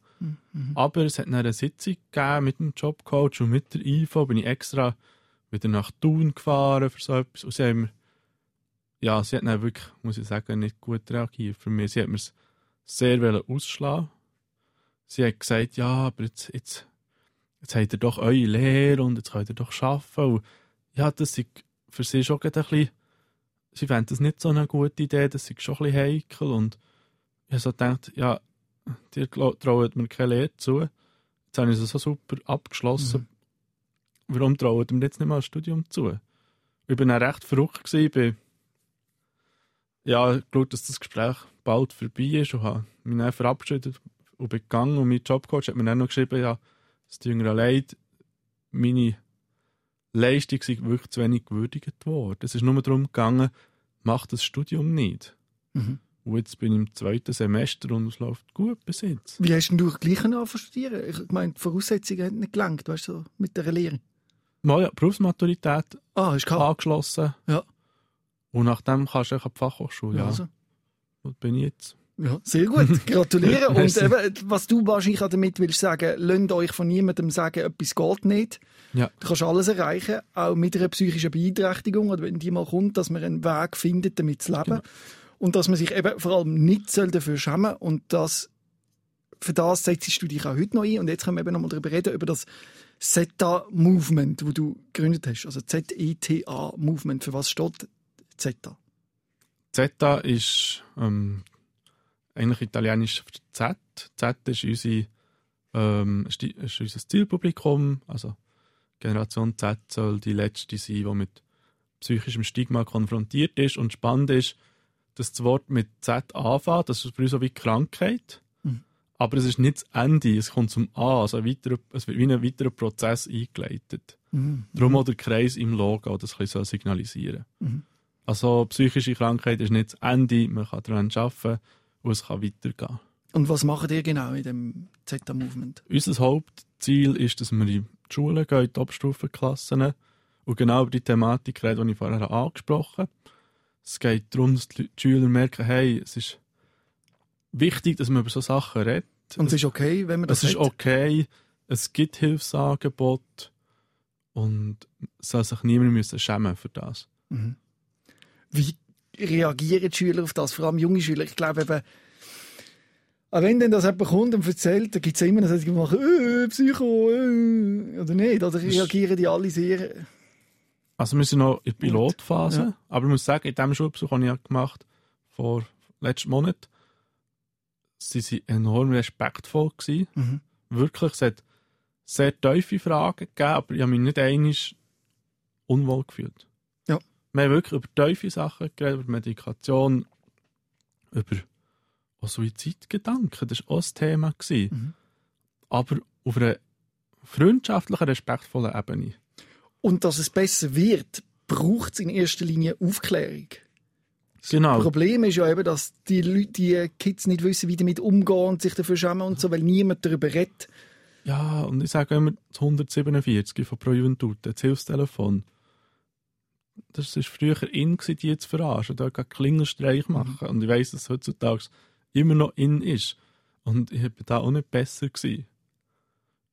Aber es hat eine Sitzung gegeben mit dem Jobcoach und mit der IV. Bin ich extra wieder nach Thun gefahren für so etwas. Und sie haben mir, ja, sie hat dann wirklich, muss ich sagen, nicht gut reagiert für mich. Sie hat mir es sehr ausschlagen. Sie hat gesagt, ja, aber jetzt, jetzt, jetzt habt ihr doch eure Lehre und jetzt könnt ihr doch arbeiten. Und ja, das ist für sie schon ein bisschen, sie fänden das nicht so eine gute Idee, das ist schon ein bisschen heikel. Und ich habe so gedacht, ja, dir trauen mir keine Lehre zu. Jetzt habe ich es so super abgeschlossen. Warum trauen mir jetzt nicht mal ein Studium zu? Ich bin auch recht verrückt gewesen, bin ja, geschaut, dass das Gespräch bald vorbei ist und habe mich dann verabschiedet und bin gegangen und mein Jobcoach hat mir dann noch geschrieben, ja, es tut mir leid, meine Leistung sei wirklich zu wenig gewürdigt worden. Es ist nur darum gegangen, mach das Studium nicht. Mhm. Und jetzt bin ich im zweiten Semester und es läuft gut bis jetzt. Wie hast denn du gleich zu studieren? Ich meine, die Voraussetzungen haben nicht gelangt, weißt du, so mit der Lehre. Mal ja, Berufsmaturität Ah, gehabt? angeschlossen. Ja. Und nachdem kannst du auch an die Fachhochschule. Ja, also. Wo bin ich jetzt? Ja, sehr gut. Gratuliere. Und eben, was du wahrscheinlich auch damit willst sagen, lasst euch von niemandem sagen, etwas geht nicht. Ja. Du kannst alles erreichen, auch mit einer psychischen Beeinträchtigung oder wenn die mal kommt, dass man einen Weg findet, damit zu leben. Genau. Und dass man sich eben vor allem nicht soll dafür schämen und das, für das setzt du dich auch heute noch ein. Und jetzt können wir eben nochmal darüber reden, über das ZETA-Movement, das du gegründet hast. Also Z-E-T-A-Movement. Für was steht ZETA? Zeta ist ähm, eigentlich italienisch für Z. Z ist, unsere, ähm, ist, unser Zielpublikum. Also Generation Z soll die letzte sein, die mit psychischem Stigma konfrontiert ist. Und spannend ist, dass das Wort mit Z anfängt. Das ist für uns so wie Krankheit. Mhm. Aber es ist nicht das Ende, es kommt zum A. Also ein weiterer, es wird wie ein weiterer Prozess eingeleitet. Mhm. Darum auch der Kreis im Logo, das ein bisschen signalisieren Mhm. Also psychische Krankheit ist nicht das Ende, man kann daran arbeiten und es kann weitergehen. Und was macht ihr genau in dem ZETA-Movement? Unser Hauptziel ist, dass wir in die Schulen gehen, in die Obstufenklassen und genau über die Thematik reden, die ich vorher angesprochen habe. Es geht darum, dass die Schüler merken, hey, es ist wichtig, dass man über solche Sachen redet. Und es ist okay, wenn man das es ist hat? okay, es gibt Hilfsangebote und es soll sich niemand müssen schämen für das. Mhm. Wie reagieren die Schüler auf das? Vor allem junge Schüler. Ich glaube eben, auch wenn dann das jemand kommt und erzählt, dann gibt es immer noch solche, die machen, äh, Psycho, äh, oder nicht? Oder reagieren die alle sehr... Also wir sind noch in der Pilotphase, Ja. aber ich muss sagen, in dem Schulbesuch, den ich ja gemacht vor letzten Monat, sie waren enorm respektvoll. Gewesen. Mhm. Wirklich, es hat sehr tiefe Fragen gegeben, aber ich habe mich nicht einmal unwohl gefühlt. Wir haben wirklich über tiefe Sachen geredet, über Medikation, über auch Suizidgedanken, das war auch ein Thema. Gewesen. Mhm. Aber auf einer freundschaftlichen, respektvollen Ebene. Und dass es besser wird, braucht es in erster Linie Aufklärung. Genau. Das Problem ist ja eben, dass die, Leute, die Kids nicht wissen, wie damit umgehen und sich dafür schämen und so, weil niemand darüber redet. Ja, und ich sage immer, das 147 von Pro Juventud, das Hilfstelefon, das war früher in, gewesen, die zu verarschen, da einen Klingelstreich machen. Und ich weiss, dass es heutzutage immer noch in ist. Und ich bin da auch nicht besser gewesen.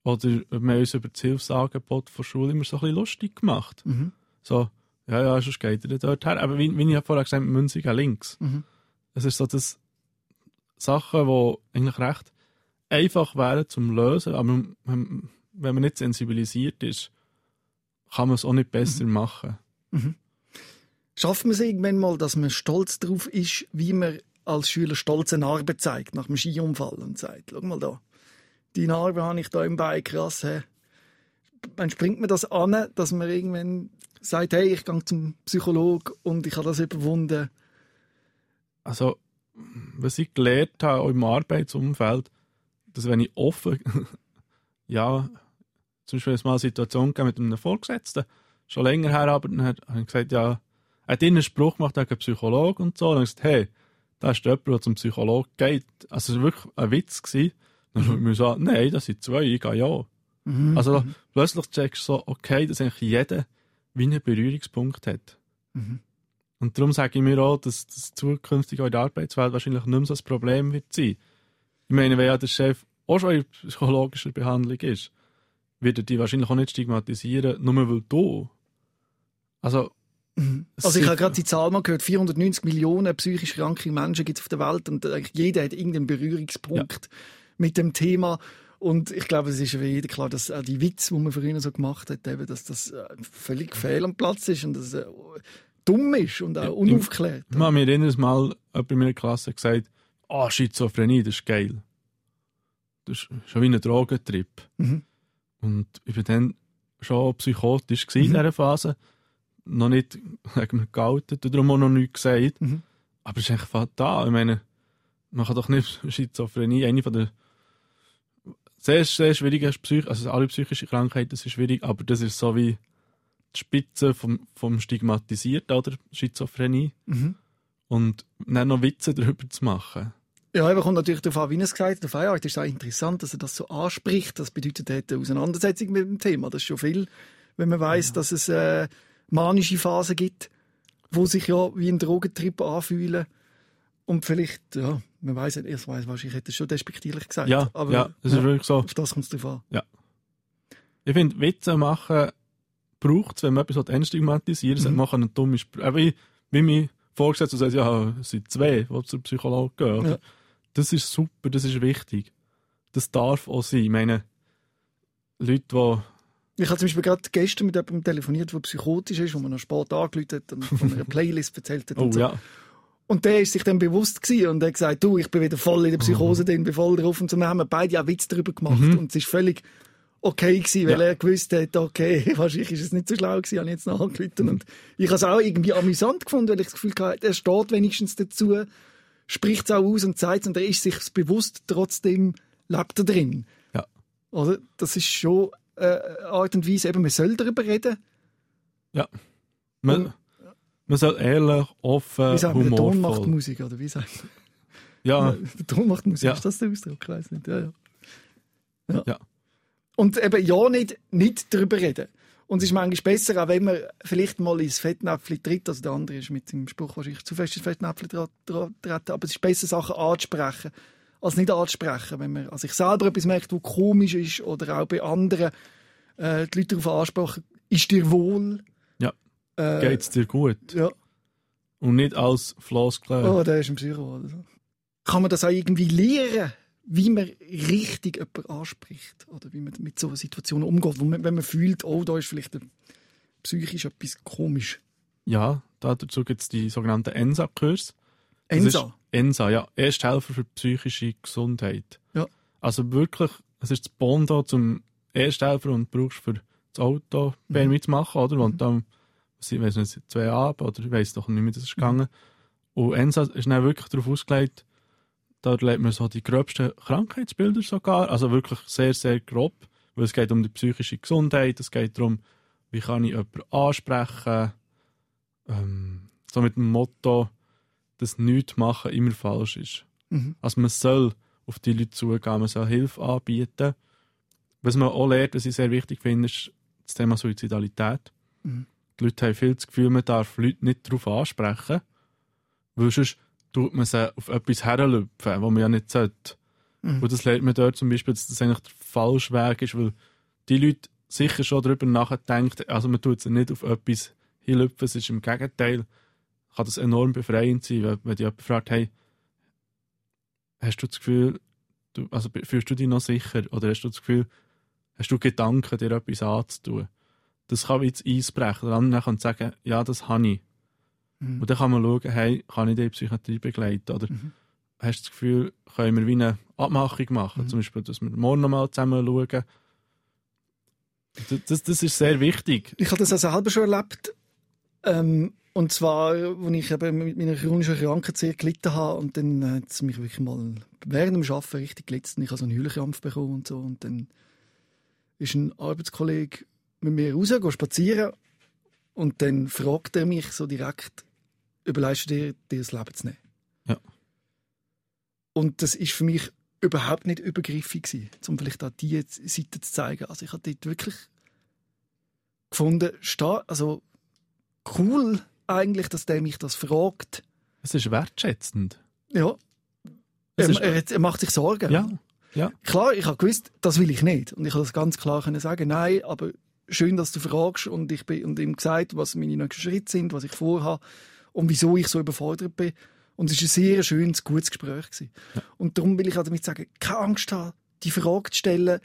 Oder wir haben uns über das Hilfsangebot von Schule immer so ein bisschen lustig gemacht. Mhm. So, ja, ja, sonst geht er dort her. Aber wie, wie ich vorher gesagt habe, Münzigen links. Mhm. Es ist so, dass Sachen, die eigentlich recht einfach wären zum Lösen, aber wenn, wenn man nicht sensibilisiert ist, kann man es auch nicht besser machen. Schafft man es irgendwann mal, dass man stolz darauf ist, wie man als Schüler stolze Narbe zeigt nach einem Skiunfall und sagt, schau mal da, die Narbe habe ich da im Bein, krass. He. Dann springt man das an, dass man irgendwann sagt, hey, ich gehe zum Psychologen und ich habe das überwunden. Also, was ich gelernt habe, im Arbeitsumfeld, dass wenn ich offen, ja, zum Beispiel mal eine Situation mit einem Vorgesetzten, schon länger her, aber dann hat- ich gesagt, ja, er hat einen Spruch gemacht gegen einen Psychologen und so, und dann gesagt, hey, da ist jemand, der zum Psychologen geht. Also, es war wirklich ein Witz. Gewesen. Dann schaut mir so an, nein, das sind zwei, ich gehe ja. Mhm. Also, plötzlich checkst du so, okay, dass eigentlich jeder wie einen Berührungspunkt hat. Mhm. Und darum sage ich mir auch, dass das zukünftig auch in der Arbeitswelt wahrscheinlich nicht mehr so ein Problem wird sein. Ich meine, wenn ja der Chef auch schon in psychologischer Behandlung ist, wird er dich wahrscheinlich auch nicht stigmatisieren, nur weil du. Also, Also ich habe gerade die Zahl mal gehört, 490 Millionen psychisch kranke Menschen gibt es auf der Welt und eigentlich jeder hat irgendeinen Berührungspunkt mit dem Thema. Und ich glaube, es ist für jeden klar, dass auch die Witz, die man früher so gemacht hat, eben, dass das äh, völlig fehl am Platz ist und dass es äh, dumm ist und auch unaufklärt. Ich habe mir erinnern, mal jemand in meiner Klasse gesagt, ah, Schizophrenie, das ist geil. das ist schon wie ein Drogentrip. Mhm. Und ich war dann schon psychotisch Mhm. in dieser Phase. Noch nicht, wir, geoutet und darum auch noch nichts gesagt. Mhm. Aber es ist eigentlich fatal. Ich meine, man kann doch nicht Schizophrenie, eine von der sehr, sehr schwierigen Psych also alle psychischen Krankheiten sind schwierig, aber das ist so wie die Spitze vom, vom Stigmatisierten, oder? Schizophrenie. Mhm. Und dann noch Witze darüber zu machen. Ja, eben kommt natürlich darauf an, wie er es gesagt hat. Auf eine Art ist es auch interessant, dass er das so anspricht. Das bedeutet, er hat eine Auseinandersetzung mit dem Thema. Das ist schon viel, wenn man weiß, dass es äh, manische Phasen gibt, wo sich ja wie ein Drogentrip anfühlen. Und vielleicht, ja, man weiß nicht, erst weiß wahrscheinlich hätte er schon despektierlich gesagt. Ja, aber ja, das ist ja, wirklich so. auf das kommt es drauf an. Ich finde, Witze machen braucht es, wenn man etwas entstigmatisieren will. Mhm. Mhm. Man kann eine dumme Spr äh, wie, wie mir vorgesetzt, du sagst, ja, es sind zwei, die zum Psychologen gehen. Ja. Das ist super, das ist wichtig. Das darf auch sein. Ich meine, Leute, die Ich habe zum Beispiel gerade gestern mit jemandem telefoniert, der psychotisch ist, wo man noch spät angerufen hat und von einer Playlist erzählt hat. Oh und so. ja, Und der ist sich dann bewusst gewesen und hat gesagt, du, ich bin wieder voll in der Psychose drin, bin voll drauf. Und so, wir haben beide auch Witz darüber gemacht. Mhm. Und es ist völlig okay gewesen, weil Ja. er gewusst hat, okay, wahrscheinlich ist es nicht so schlau gewesen, habe ich jetzt nachgerufen. Und ich habe es auch irgendwie amüsant gefunden, weil ich das Gefühl hatte, er steht wenigstens dazu, spricht es auch aus und zeigt es und er ist sich bewusst, trotzdem lebt er drin. Ja. Oder? Das ist schon äh, eine Art und Weise, eben, man soll darüber reden. man, Und- man soll ehrlich, offen, Wie sagt man, der Ton macht humorvoll. Musik, oder wie sagt man? Ja, Der Ton macht Musik, Ja. ist das der Ausdruck? Ich weiß nicht. Ja, ja. Ja. Ja. Und eben ja nicht, nicht darüber reden. Und es ist manchmal besser, auch wenn man vielleicht mal ins Fettnäpfchen tritt, also der andere ist mit dem Spruch wahrscheinlich zu fest ins Fettnäpfchen treten, aber es ist besser, Sachen anzusprechen, als nicht anzusprechen. Wenn man an sich selber etwas merkt, was komisch ist, oder auch bei anderen äh, die Leute darauf ansprechen, ist dir wohl? Ja. Äh, geht's dir gut. Ja. Und nicht als Floskel. Oh, der ist ein Psycho oder so. Kann man das auch irgendwie lernen, wie man richtig jemanden anspricht? Oder wie man mit so Situationen umgeht, wo man, wenn man fühlt, oh, da ist vielleicht ein, psychisch etwas komisch. Ja, dazu gibt es die sogenannten ENSA-Kurs. Ensa. ENSA, ja. Ersthelfer für psychische Gesundheit. Ja. Also wirklich, es ist das Bondo zum Ersthelfer und brauchst für das Auto Mhm. mitzumachen, oder? Und dann, ich weiß nicht, zwei ab oder ich weiß doch nicht, wie das ist gegangen. Und ENSA ist dann wirklich darauf ausgelegt, da lernt man so die gröbsten Krankheitsbilder sogar, also wirklich sehr, sehr grob, weil es geht um die psychische Gesundheit, es geht darum, wie kann ich jemanden ansprechen, ähm, so mit dem Motto, dass nichts machen immer falsch ist. Mhm. Also man soll auf die Leute zugehen, man soll Hilfe anbieten. Was man auch lernt, was ich sehr wichtig finde, ist das Thema Suizidalität. Mhm. Die Leute haben viel das Gefühl, man darf Leute nicht darauf ansprechen, weil sonst tut man sie auf etwas herlüpfen, wo man ja nicht sollte. Mhm. Und das lernt man dort zum Beispiel, dass das eigentlich der falsche Weg ist, weil die Leute sicher schon darüber nachdenken, also man tut sie nicht auf etwas hinlüpfen, es ist im Gegenteil, kann das enorm befreiend sein, wenn, wenn dich jemand fragt, hey, hast du das Gefühl, du, also fühlst du dich noch sicher oder hast du das Gefühl, hast du Gedanken, dir etwas anzutun? Das kann wie das Eis brechen. Der andere kann sagen, ja, das habe ich. Mhm. Und dann kann man schauen, hey, kann ich dich in die Psychiatrie begleiten? Oder Mhm. hast du das Gefühl, können wir wie eine Abmachung machen? Mhm. Zum Beispiel, dass wir morgen nochmal zusammen schauen. Das, das, das ist sehr wichtig. Ich habe das auch selber schon erlebt. Ähm, und zwar, als ich eben mit meiner chronischen Krankheit sehr gelitten habe und dann hat es mich wirklich mal während dem Arbeiten richtig gelitten. Ich habe so einen Heulenkrampf bekommen und so. Und dann ist ein Arbeitskollege mit mir raus, geht spazieren und dann fragt er mich so direkt, überleist du dir, dir das Leben zu nehmen? Ja. Und das ist für mich überhaupt nicht übergriffig gewesen, um vielleicht auch diese Seite zu zeigen. Also ich habe dort wirklich gefunden, also cool eigentlich, dass der mich das fragt. Es ist wertschätzend. Ja. Er, ist- er, er macht sich Sorgen. Ja, ja. Klar, ich habe gewusst, das will ich nicht. Und ich habe das ganz klar können sagen, nein, aber schön, dass du fragst und ich bin und ihm gesagt, was meine nächsten Schritte sind, was ich vorhabe und wieso ich so überfordert bin. Und es war ein sehr schönes, gutes Gespräch. Gewesen. Und darum will ich auch damit sagen, keine Angst haben, die Frage zu stellen.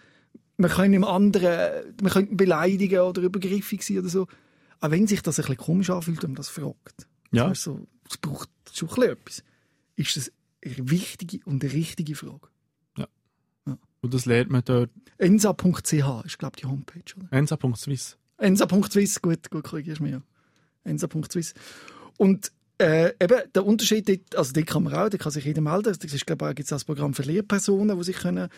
Man kann dem anderen, man könnte beleidigen oder übergriffig sein oder so. Auch wenn sich das ein bisschen komisch anfühlt, wenn man das fragt. Ja. Es braucht schon ein bisschen etwas. Ist das eine wichtige und eine richtige Frage? Und Und das lernt man dort. Ensa.ch ist, glaube ich, die Homepage. Oder? Ensa.swiss. Ensa.swiss, gut, gut, korrigierst du mich ja. Ensa.swiss. Und äh, eben, der Unterschied, dort, also dort kann man auch, da kann sich jeder melden. Das ist, glaube ich, gibt es das Programm für Lehrpersonen, die sich können...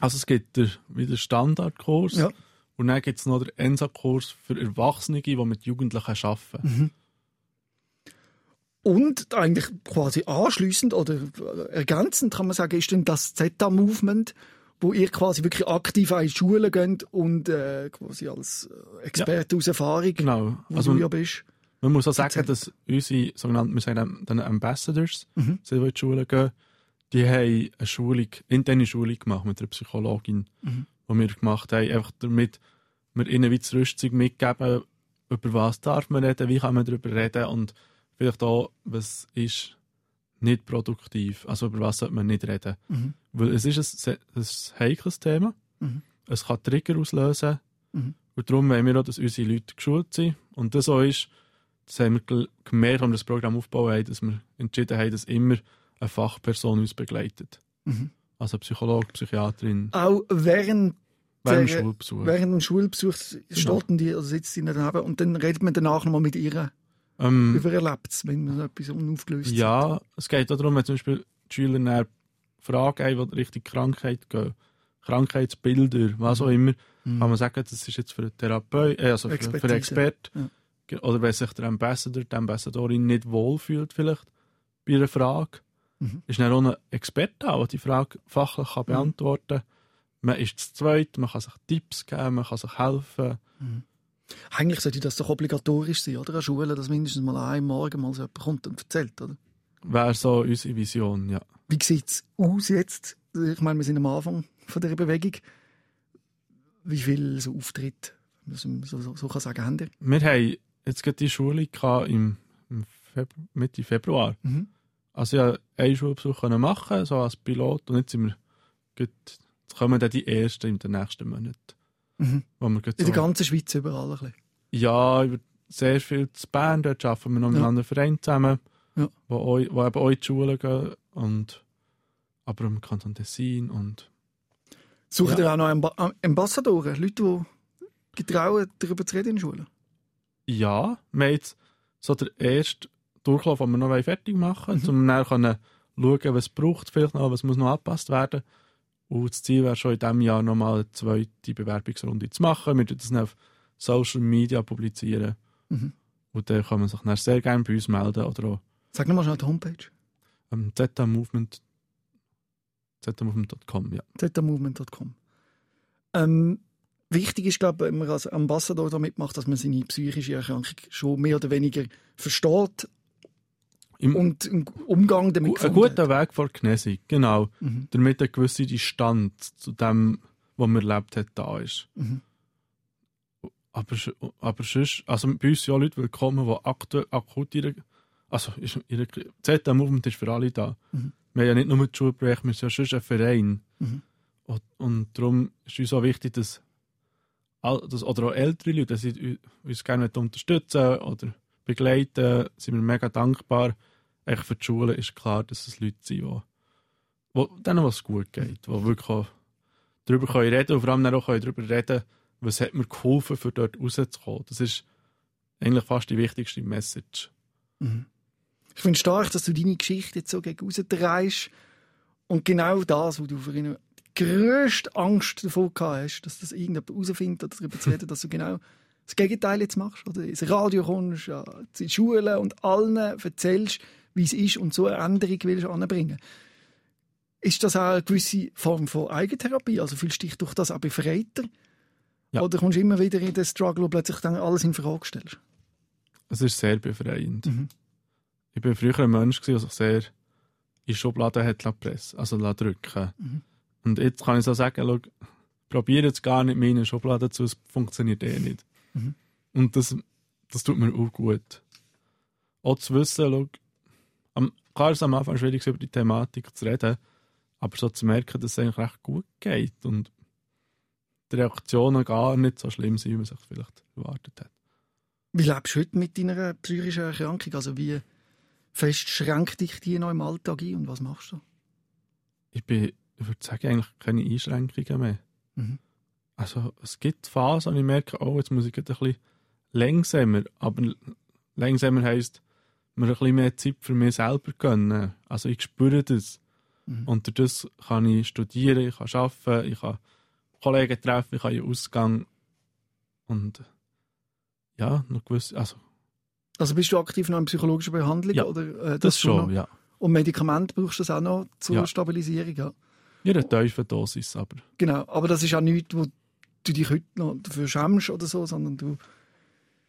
Also es gibt der, wieder Standardkurs. Ja. Und dann gibt es noch den ENSA-Kurs für Erwachsene, die mit Jugendlichen arbeiten. Mhm. Und eigentlich quasi anschließend oder ergänzend kann man sagen, ist dann das Zeta-Movement, wo ihr quasi wirklich aktiv an die Schulen geht und äh, quasi als äh, Experte aus Erfahrung, Genau. wo Also du ja bist. man muss auch sagen, dass unsere sogenannten, wir sagen dann Ambassadors, Mhm. die in die Schule gehen, die haben eine Schulung, interne Schulung gemacht mit einer Psychologin, Mhm. Die wir gemacht haben, einfach damit wir ihnen wie das Rüstung mitgeben, über was darf man reden, wie kann man darüber reden und vielleicht auch, was ist nicht produktiv, also über was sollte man nicht reden. Mhm. Weil es ist ein, ein heikles Thema, Mhm. es kann Trigger auslösen Mhm. und darum wollen wir auch, dass unsere Leute geschult sind und das so ist, das haben wir gemerkt, als wir das Programm aufgebaut haben, dass wir entschieden haben, dass immer eine Fachperson uns begleitet. Mhm. Also Psychologe, Psychiaterin, Auch während, während dem Schulbesuch. während dem Schulbesuch steht die, also sitzt sie daneben und dann redet man danach nochmal mit ihr Ähm, über Erlebtes, wenn man etwas unaufgelöst ja, es geht auch darum, wenn zum Beispiel die Schüler Fragen haben, die Richtung Krankheit gehen, Krankheitsbilder, was auch immer, Mhm. kann man sagen, das ist jetzt für einen Therapeut, äh, also für, für einen Expert. Ja. Oder wenn sich der Ambassador, die Ambassadorin nicht wohlfühlt vielleicht bei einer Frage, Mhm. ist dann auch ein Experte der die Frage fachlich kann beantworten kann. Man ist zu zweit, man kann sich Tipps geben, man kann sich helfen. Eigentlich sollte das doch obligatorisch sein, oder? An Schulen, dass mindestens mal einen Morgen mal so jemand kommt und erzählt, oder? Wäre so unsere Vision, ja. Wie sieht es aus jetzt? Ich meine, wir sind am Anfang von dieser Bewegung. Wie viel so Auftritt, so, so, so kann sagen, haben ihr? Wir haben jetzt gerade die Schule im, im Mitte Februar. Mhm. Also ja, einen Schulbesuch können machen, so als Pilot. Und jetzt sind wir, kommen dann die ersten in den nächsten Monaten. Mhm. In so, der ganzen Schweiz überall ein bisschen. ja, über sehr viel zu Bern, dort arbeiten wir noch mit Ja. einem anderen Verein zusammen, Ja. wo, auch, wo eben auch in die Schule gehen. Und, aber im Kanton Tessin und Sucht Ja. ihr auch noch Amba Am- Ambassadoren, Leute, die getrauen, darüber zu reden in Schulen? ja, wir haben jetzt so den ersten Durchlauf, den wir noch fertig machen Mhm. wollen, um dann können schauen, was braucht vielleicht noch, was muss noch angepasst werden. Und das Ziel wäre schon in diesem Jahr nochmal eine zweite Bewerbungsrunde zu machen. Wir werden das dann auf Social Media publizieren. Mhm. Und dann kann man sich dann sehr gerne bei uns melden oder auch Sag nochmal schnell die Homepage. zmovement zmovement.com, ja. zetamovement.com. Ähm, wichtig ist, glaube ich, wenn man als Ambassador da mitmacht, dass man seine psychische Erkrankung schon mehr oder weniger versteht Im, und einen Umgang damit ein gefunden guter Weg vor Genesung, genau. Mhm. Damit eine gewisse Distanz zu dem, was man erlebt hat, da ist. Mhm. Aber, aber sonst, also bei uns sind auch Leute willkommen, die aktu akut ihre, also ihre, Z-Movement ist für alle da. Mhm. Wir haben ja nicht nur die Schulprojekte, wir sind ja sonst ein Verein. Mhm. Und, und darum ist uns auch wichtig, dass, dass oder auch ältere Leute, dass sie uns gerne unterstützen oder begleiten, sind wir mega dankbar. Echt für die Schule ist klar, dass es Leute sind, die, wo, denen was gut geht, die wirklich auch darüber können reden und vor allem auch können darüber reden was hat mir geholfen, für dort rauszukommen. Das ist eigentlich fast die wichtigste Message. Mhm. Ich finde es stark, dass du deine Geschichte jetzt so gegen rausdrehst und genau das, wo du vorhin die grösste Angst davor gehabt hast, dass das irgendjemand herausfindet oder darüber zu reden, dass du genau das Gegenteil jetzt machst. Oder ins Radio kommst, ja, in die Schule und allen erzählst, wie es ist und so eine Änderung willst anbringen. Ist das auch eine gewisse Form von Eigentherapie? Also fühlst du dich durch das auch befreiter? Ja. Oder kommst du immer wieder in den Struggle, wo plötzlich dann alles in Frage stellst? Es ist sehr befreiend. Mhm. Ich bin früher ein Mensch, der sich sehr in Schubladen hat pressen, also drücken. Mhm. Und jetzt kann ich so sagen, schau, probiere jetzt gar nicht meine Schubladen zu, es funktioniert eh nicht. Mhm. Und das, das tut mir auch gut. Auch zu wissen, schau, am, klar ist es am Anfang schwierig, über die Thematik zu reden, aber so zu merken, dass es eigentlich recht gut geht und die Reaktionen gar nicht so schlimm sind, wie man sich vielleicht erwartet hat. Wie lebst du heute mit deiner psychischen Erkrankung? Also wie fest schränkt dich die noch im Alltag ein und was machst du? Ich bin ich würde sagen, eigentlich keine Einschränkungen mehr. Mhm. Also es gibt Phasen, wo ich merke, oh, jetzt muss ich ein bisschen langsamer. Aber langsamer heisst, mir ein bisschen mehr Zeit für mich selber gönnen. Also ich spüre das. Mhm. Und durch das kann ich studieren, ich kann arbeiten, ich kann Kollegen treffen, ich kann in Ausgang. Und ja, noch gewisse, also Also bist du aktiv noch in psychologischer Behandlung? Ja, oder, äh, das, schon schon, ja. Und Medikamente brauchst du das auch noch zur Ja. Stabilisierung? Ja. In einer tiefen Dosis, aber Genau, aber das ist auch nichts, wo du dich heute noch dafür schämst oder so, sondern du...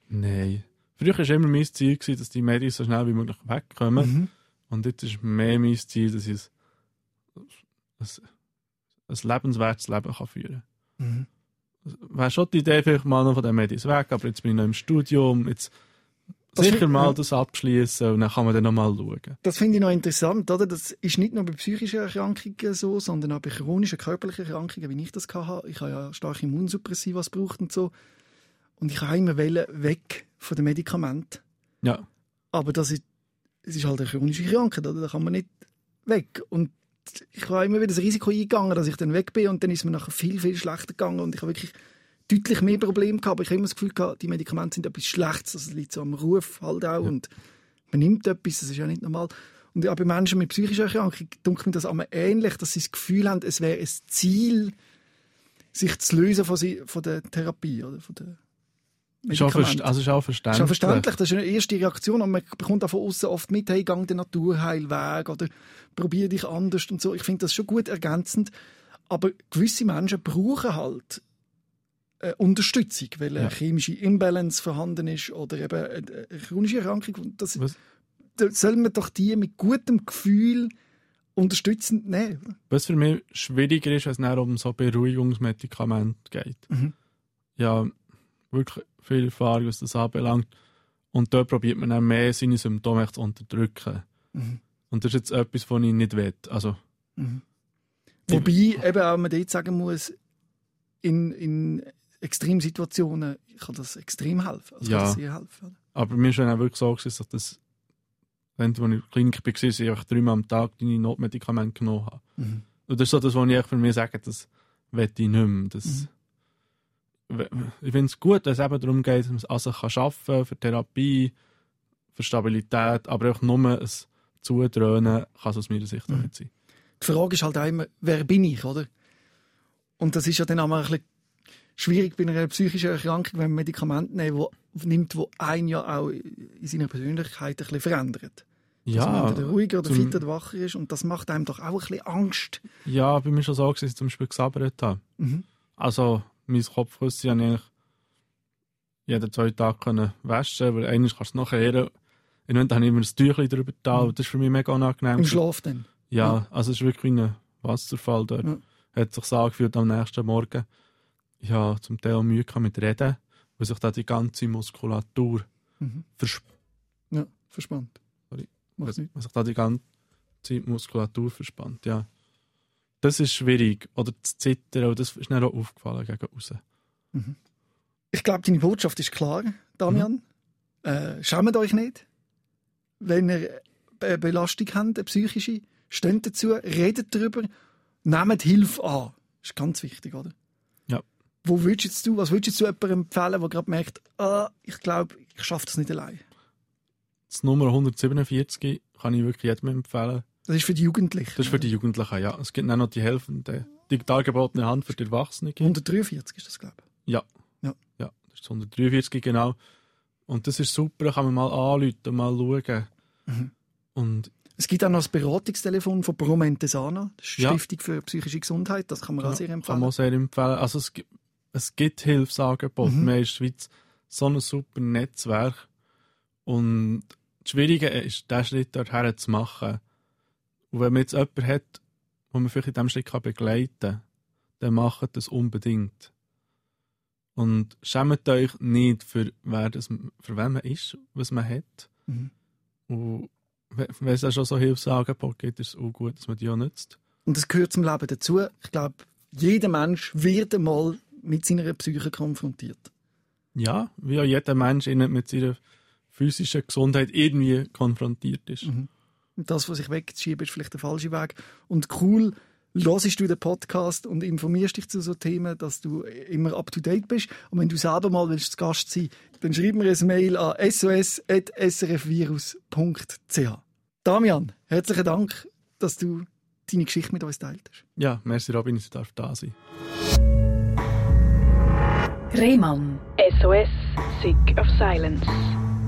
nein. Früher war immer mein Ziel, gewesen, dass die Medien so schnell wie möglich wegkommen. Mhm. Und jetzt ist mehr mein Ziel, dass ich ein, ein, lebenswertes Leben kann führen Mhm. kann. Wäre schon die Idee, vielleicht mal noch von den Medien weg, aber jetzt bin ich noch im Studium, jetzt Das sicher mal das abschließen und dann kann man dann noch mal schauen. Das finde ich noch interessant, oder? Das ist nicht nur bei psychischen Erkrankungen so, sondern auch bei chronischen körperlichen Erkrankungen, wie ich das hatte. Ich habe ja starke Immunsuppressiva was braucht und so. Und ich habe immer weg von den Medikamenten. Ja, Aber das ist, es ist halt eine chronische Krankheit, oder? Da kann man nicht weg. Und ich habe immer wieder das Risiko eingegangen, dass ich dann weg bin und dann ist mir nachher viel, viel schlechter gegangen und ich habe wirklich deutlich mehr Probleme gehabt. Aber ich habe immer das Gefühl gehabt, die Medikamente sind etwas Schlechtes. Das liegt so am Ruf halt auch und man nimmt etwas, das ist ja nicht normal. Und ja, bei Menschen mit psychischer Erkrankung denke mir das einmal ähnlich, dass sie das Gefühl haben, es wäre ein Ziel, sich zu lösen von, sie, von der Therapie oder von der verst- also ist auch verständlich. ja verständlich, das ist eine erste Reaktion und man bekommt auch von außen oft mit, hey, gang den Naturheilweg oder probier dich anders und so. Ich finde das schon gut ergänzend, aber gewisse Menschen brauchen halt äh, Unterstützung, weil eine Ja. chemische Imbalance vorhanden ist oder eben eine, chronische Erkrankung. Das, Was- da soll man doch die mit gutem Gefühl unterstützend nehmen. Was für mich schwieriger ist, wenn es um so Beruhigungsmedikamente geht. Mhm. Ja, wirklich viel Erfahrung, was das anbelangt. Und dort probiert man dann mehr seine Symptome zu unterdrücken. Mhm. Und das ist jetzt etwas, was ich nicht will. Also, Mhm. Wobei eben auch man dort sagen muss, in, in Extremsituationen kann das extrem helfen. Also Ja. kann das sehr helfen. aber mir ist auch wirklich so, dass das, wenn ich in der Klinik war, ich einfach dreimal am Tag deine Notmedikamente genommen habe. Mhm. Und das ist so das, was ich für mich sage, das will ich nicht mehr. Das, Ich finde es gut, wenn es eben darum geht, dass man es sich kann arbeiten kann, für Therapie, für Stabilität, aber auch nur ein Zudröhnen kann es aus meiner Sicht auch Mhm. nicht sein. Die Frage ist halt auch immer, wer bin ich, oder? Und das ist ja dann auch mal ein bisschen schwierig bei einer psychischen Erkrankung, wenn man Medikamente nimmt, wo, nimmt, wo ein ja auch in seiner Persönlichkeit ein bisschen verändert. Dass man Ja, entweder ruhiger oder fitter oder wacher ist und das macht einem doch auch ein bisschen Angst. ja, bei mir schon so, dass ich zum Beispiel gesabbert habe. Mhm. Also, mein Kopfkissen habe ich eigentlich jeden zwei Tage können waschen, weil eigentlich kannst du es noch kehren. Und dann habe ich immer ein Tüchlein drüber da, und das ist für mich mega unangenehm. Im Schlaf dann. Ja, also es ist wirklich wie ein Wasserfall dort. Ja. Hat sich so angefühlt am nächsten Morgen. Ich habe zum Teil auch Mühe mit Reden, weil sich da die ganze Muskulatur Mhm. versp Ja, verspannt. Sorry. Weil sich da die ganze Muskulatur verspannt, ja. Das ist schwierig. Oder das Zittern, das ist mir auch aufgefallen gegen raus. Ich glaube, deine Botschaft ist klar, Damian. Äh, schämt euch nicht, wenn ihr eine Belastung habt, eine psychische. Steht dazu, redet darüber, nehmt Hilfe an. Das ist ganz wichtig, oder? Ja. Wo würdest jetzt du, was würdest du jemandem empfehlen, der gerade merkt, ah, ich glaube, ich schaffe das nicht allein? Das Nummer 147 kann ich wirklich jedem empfehlen. Das ist für die Jugendlichen. Das ist für die Jugendlichen, ja. Es gibt dann noch die helfende, digital gebotene Hand für die Erwachsenen. 143 ist das, glaube ich. Ja. Ja. Ja, das ist 143 genau. Und das ist super, da kann man mal anrufen mal schauen. Mhm. Und Es gibt auch noch das Beratungstelefon von Promentesana, das ist die Ja. Stiftung für psychische Gesundheit, das kann man auch sehr kann empfehlen. man auch sehr empfehlen. Also es gibt, es gibt Hilfsangebote. Mhm. Wir haben in der Schweiz so ein super Netzwerk. Und das Schwierige ist, diesen Schritt dorthin zu machen. Und wenn man jetzt jemanden hat, den man vielleicht in diesem Schritt kann begleiten kann, dann macht das unbedingt. Und schämt euch nicht für, wer das, für wen man ist, was man hat. Mhm. Und wenn es auch schon so Hilfsangebote gibt, ist es auch gut, dass man die auch nutzt. Und das gehört zum Leben dazu. Ich glaube, jeder Mensch wird einmal mit seiner Psyche konfrontiert. Ja, wie auch jeder Mensch mit seiner physischen Gesundheit irgendwie konfrontiert ist. Und das, was sich wegzuschieben, ist vielleicht der falsche Weg. Und cool, hörst du den Podcast und informierst dich zu so Themen, dass du immer up to date bist. Und wenn du selber mal willst, zu Gast sein, dann schreib mir ein Mail an sos.srfvirus.ch. Damian, herzlichen Dank, dass du deine Geschichte mit uns teilst. Ja, merci Robin, dass ich darf da sein. Rehmann. SOS, Sick of Silence.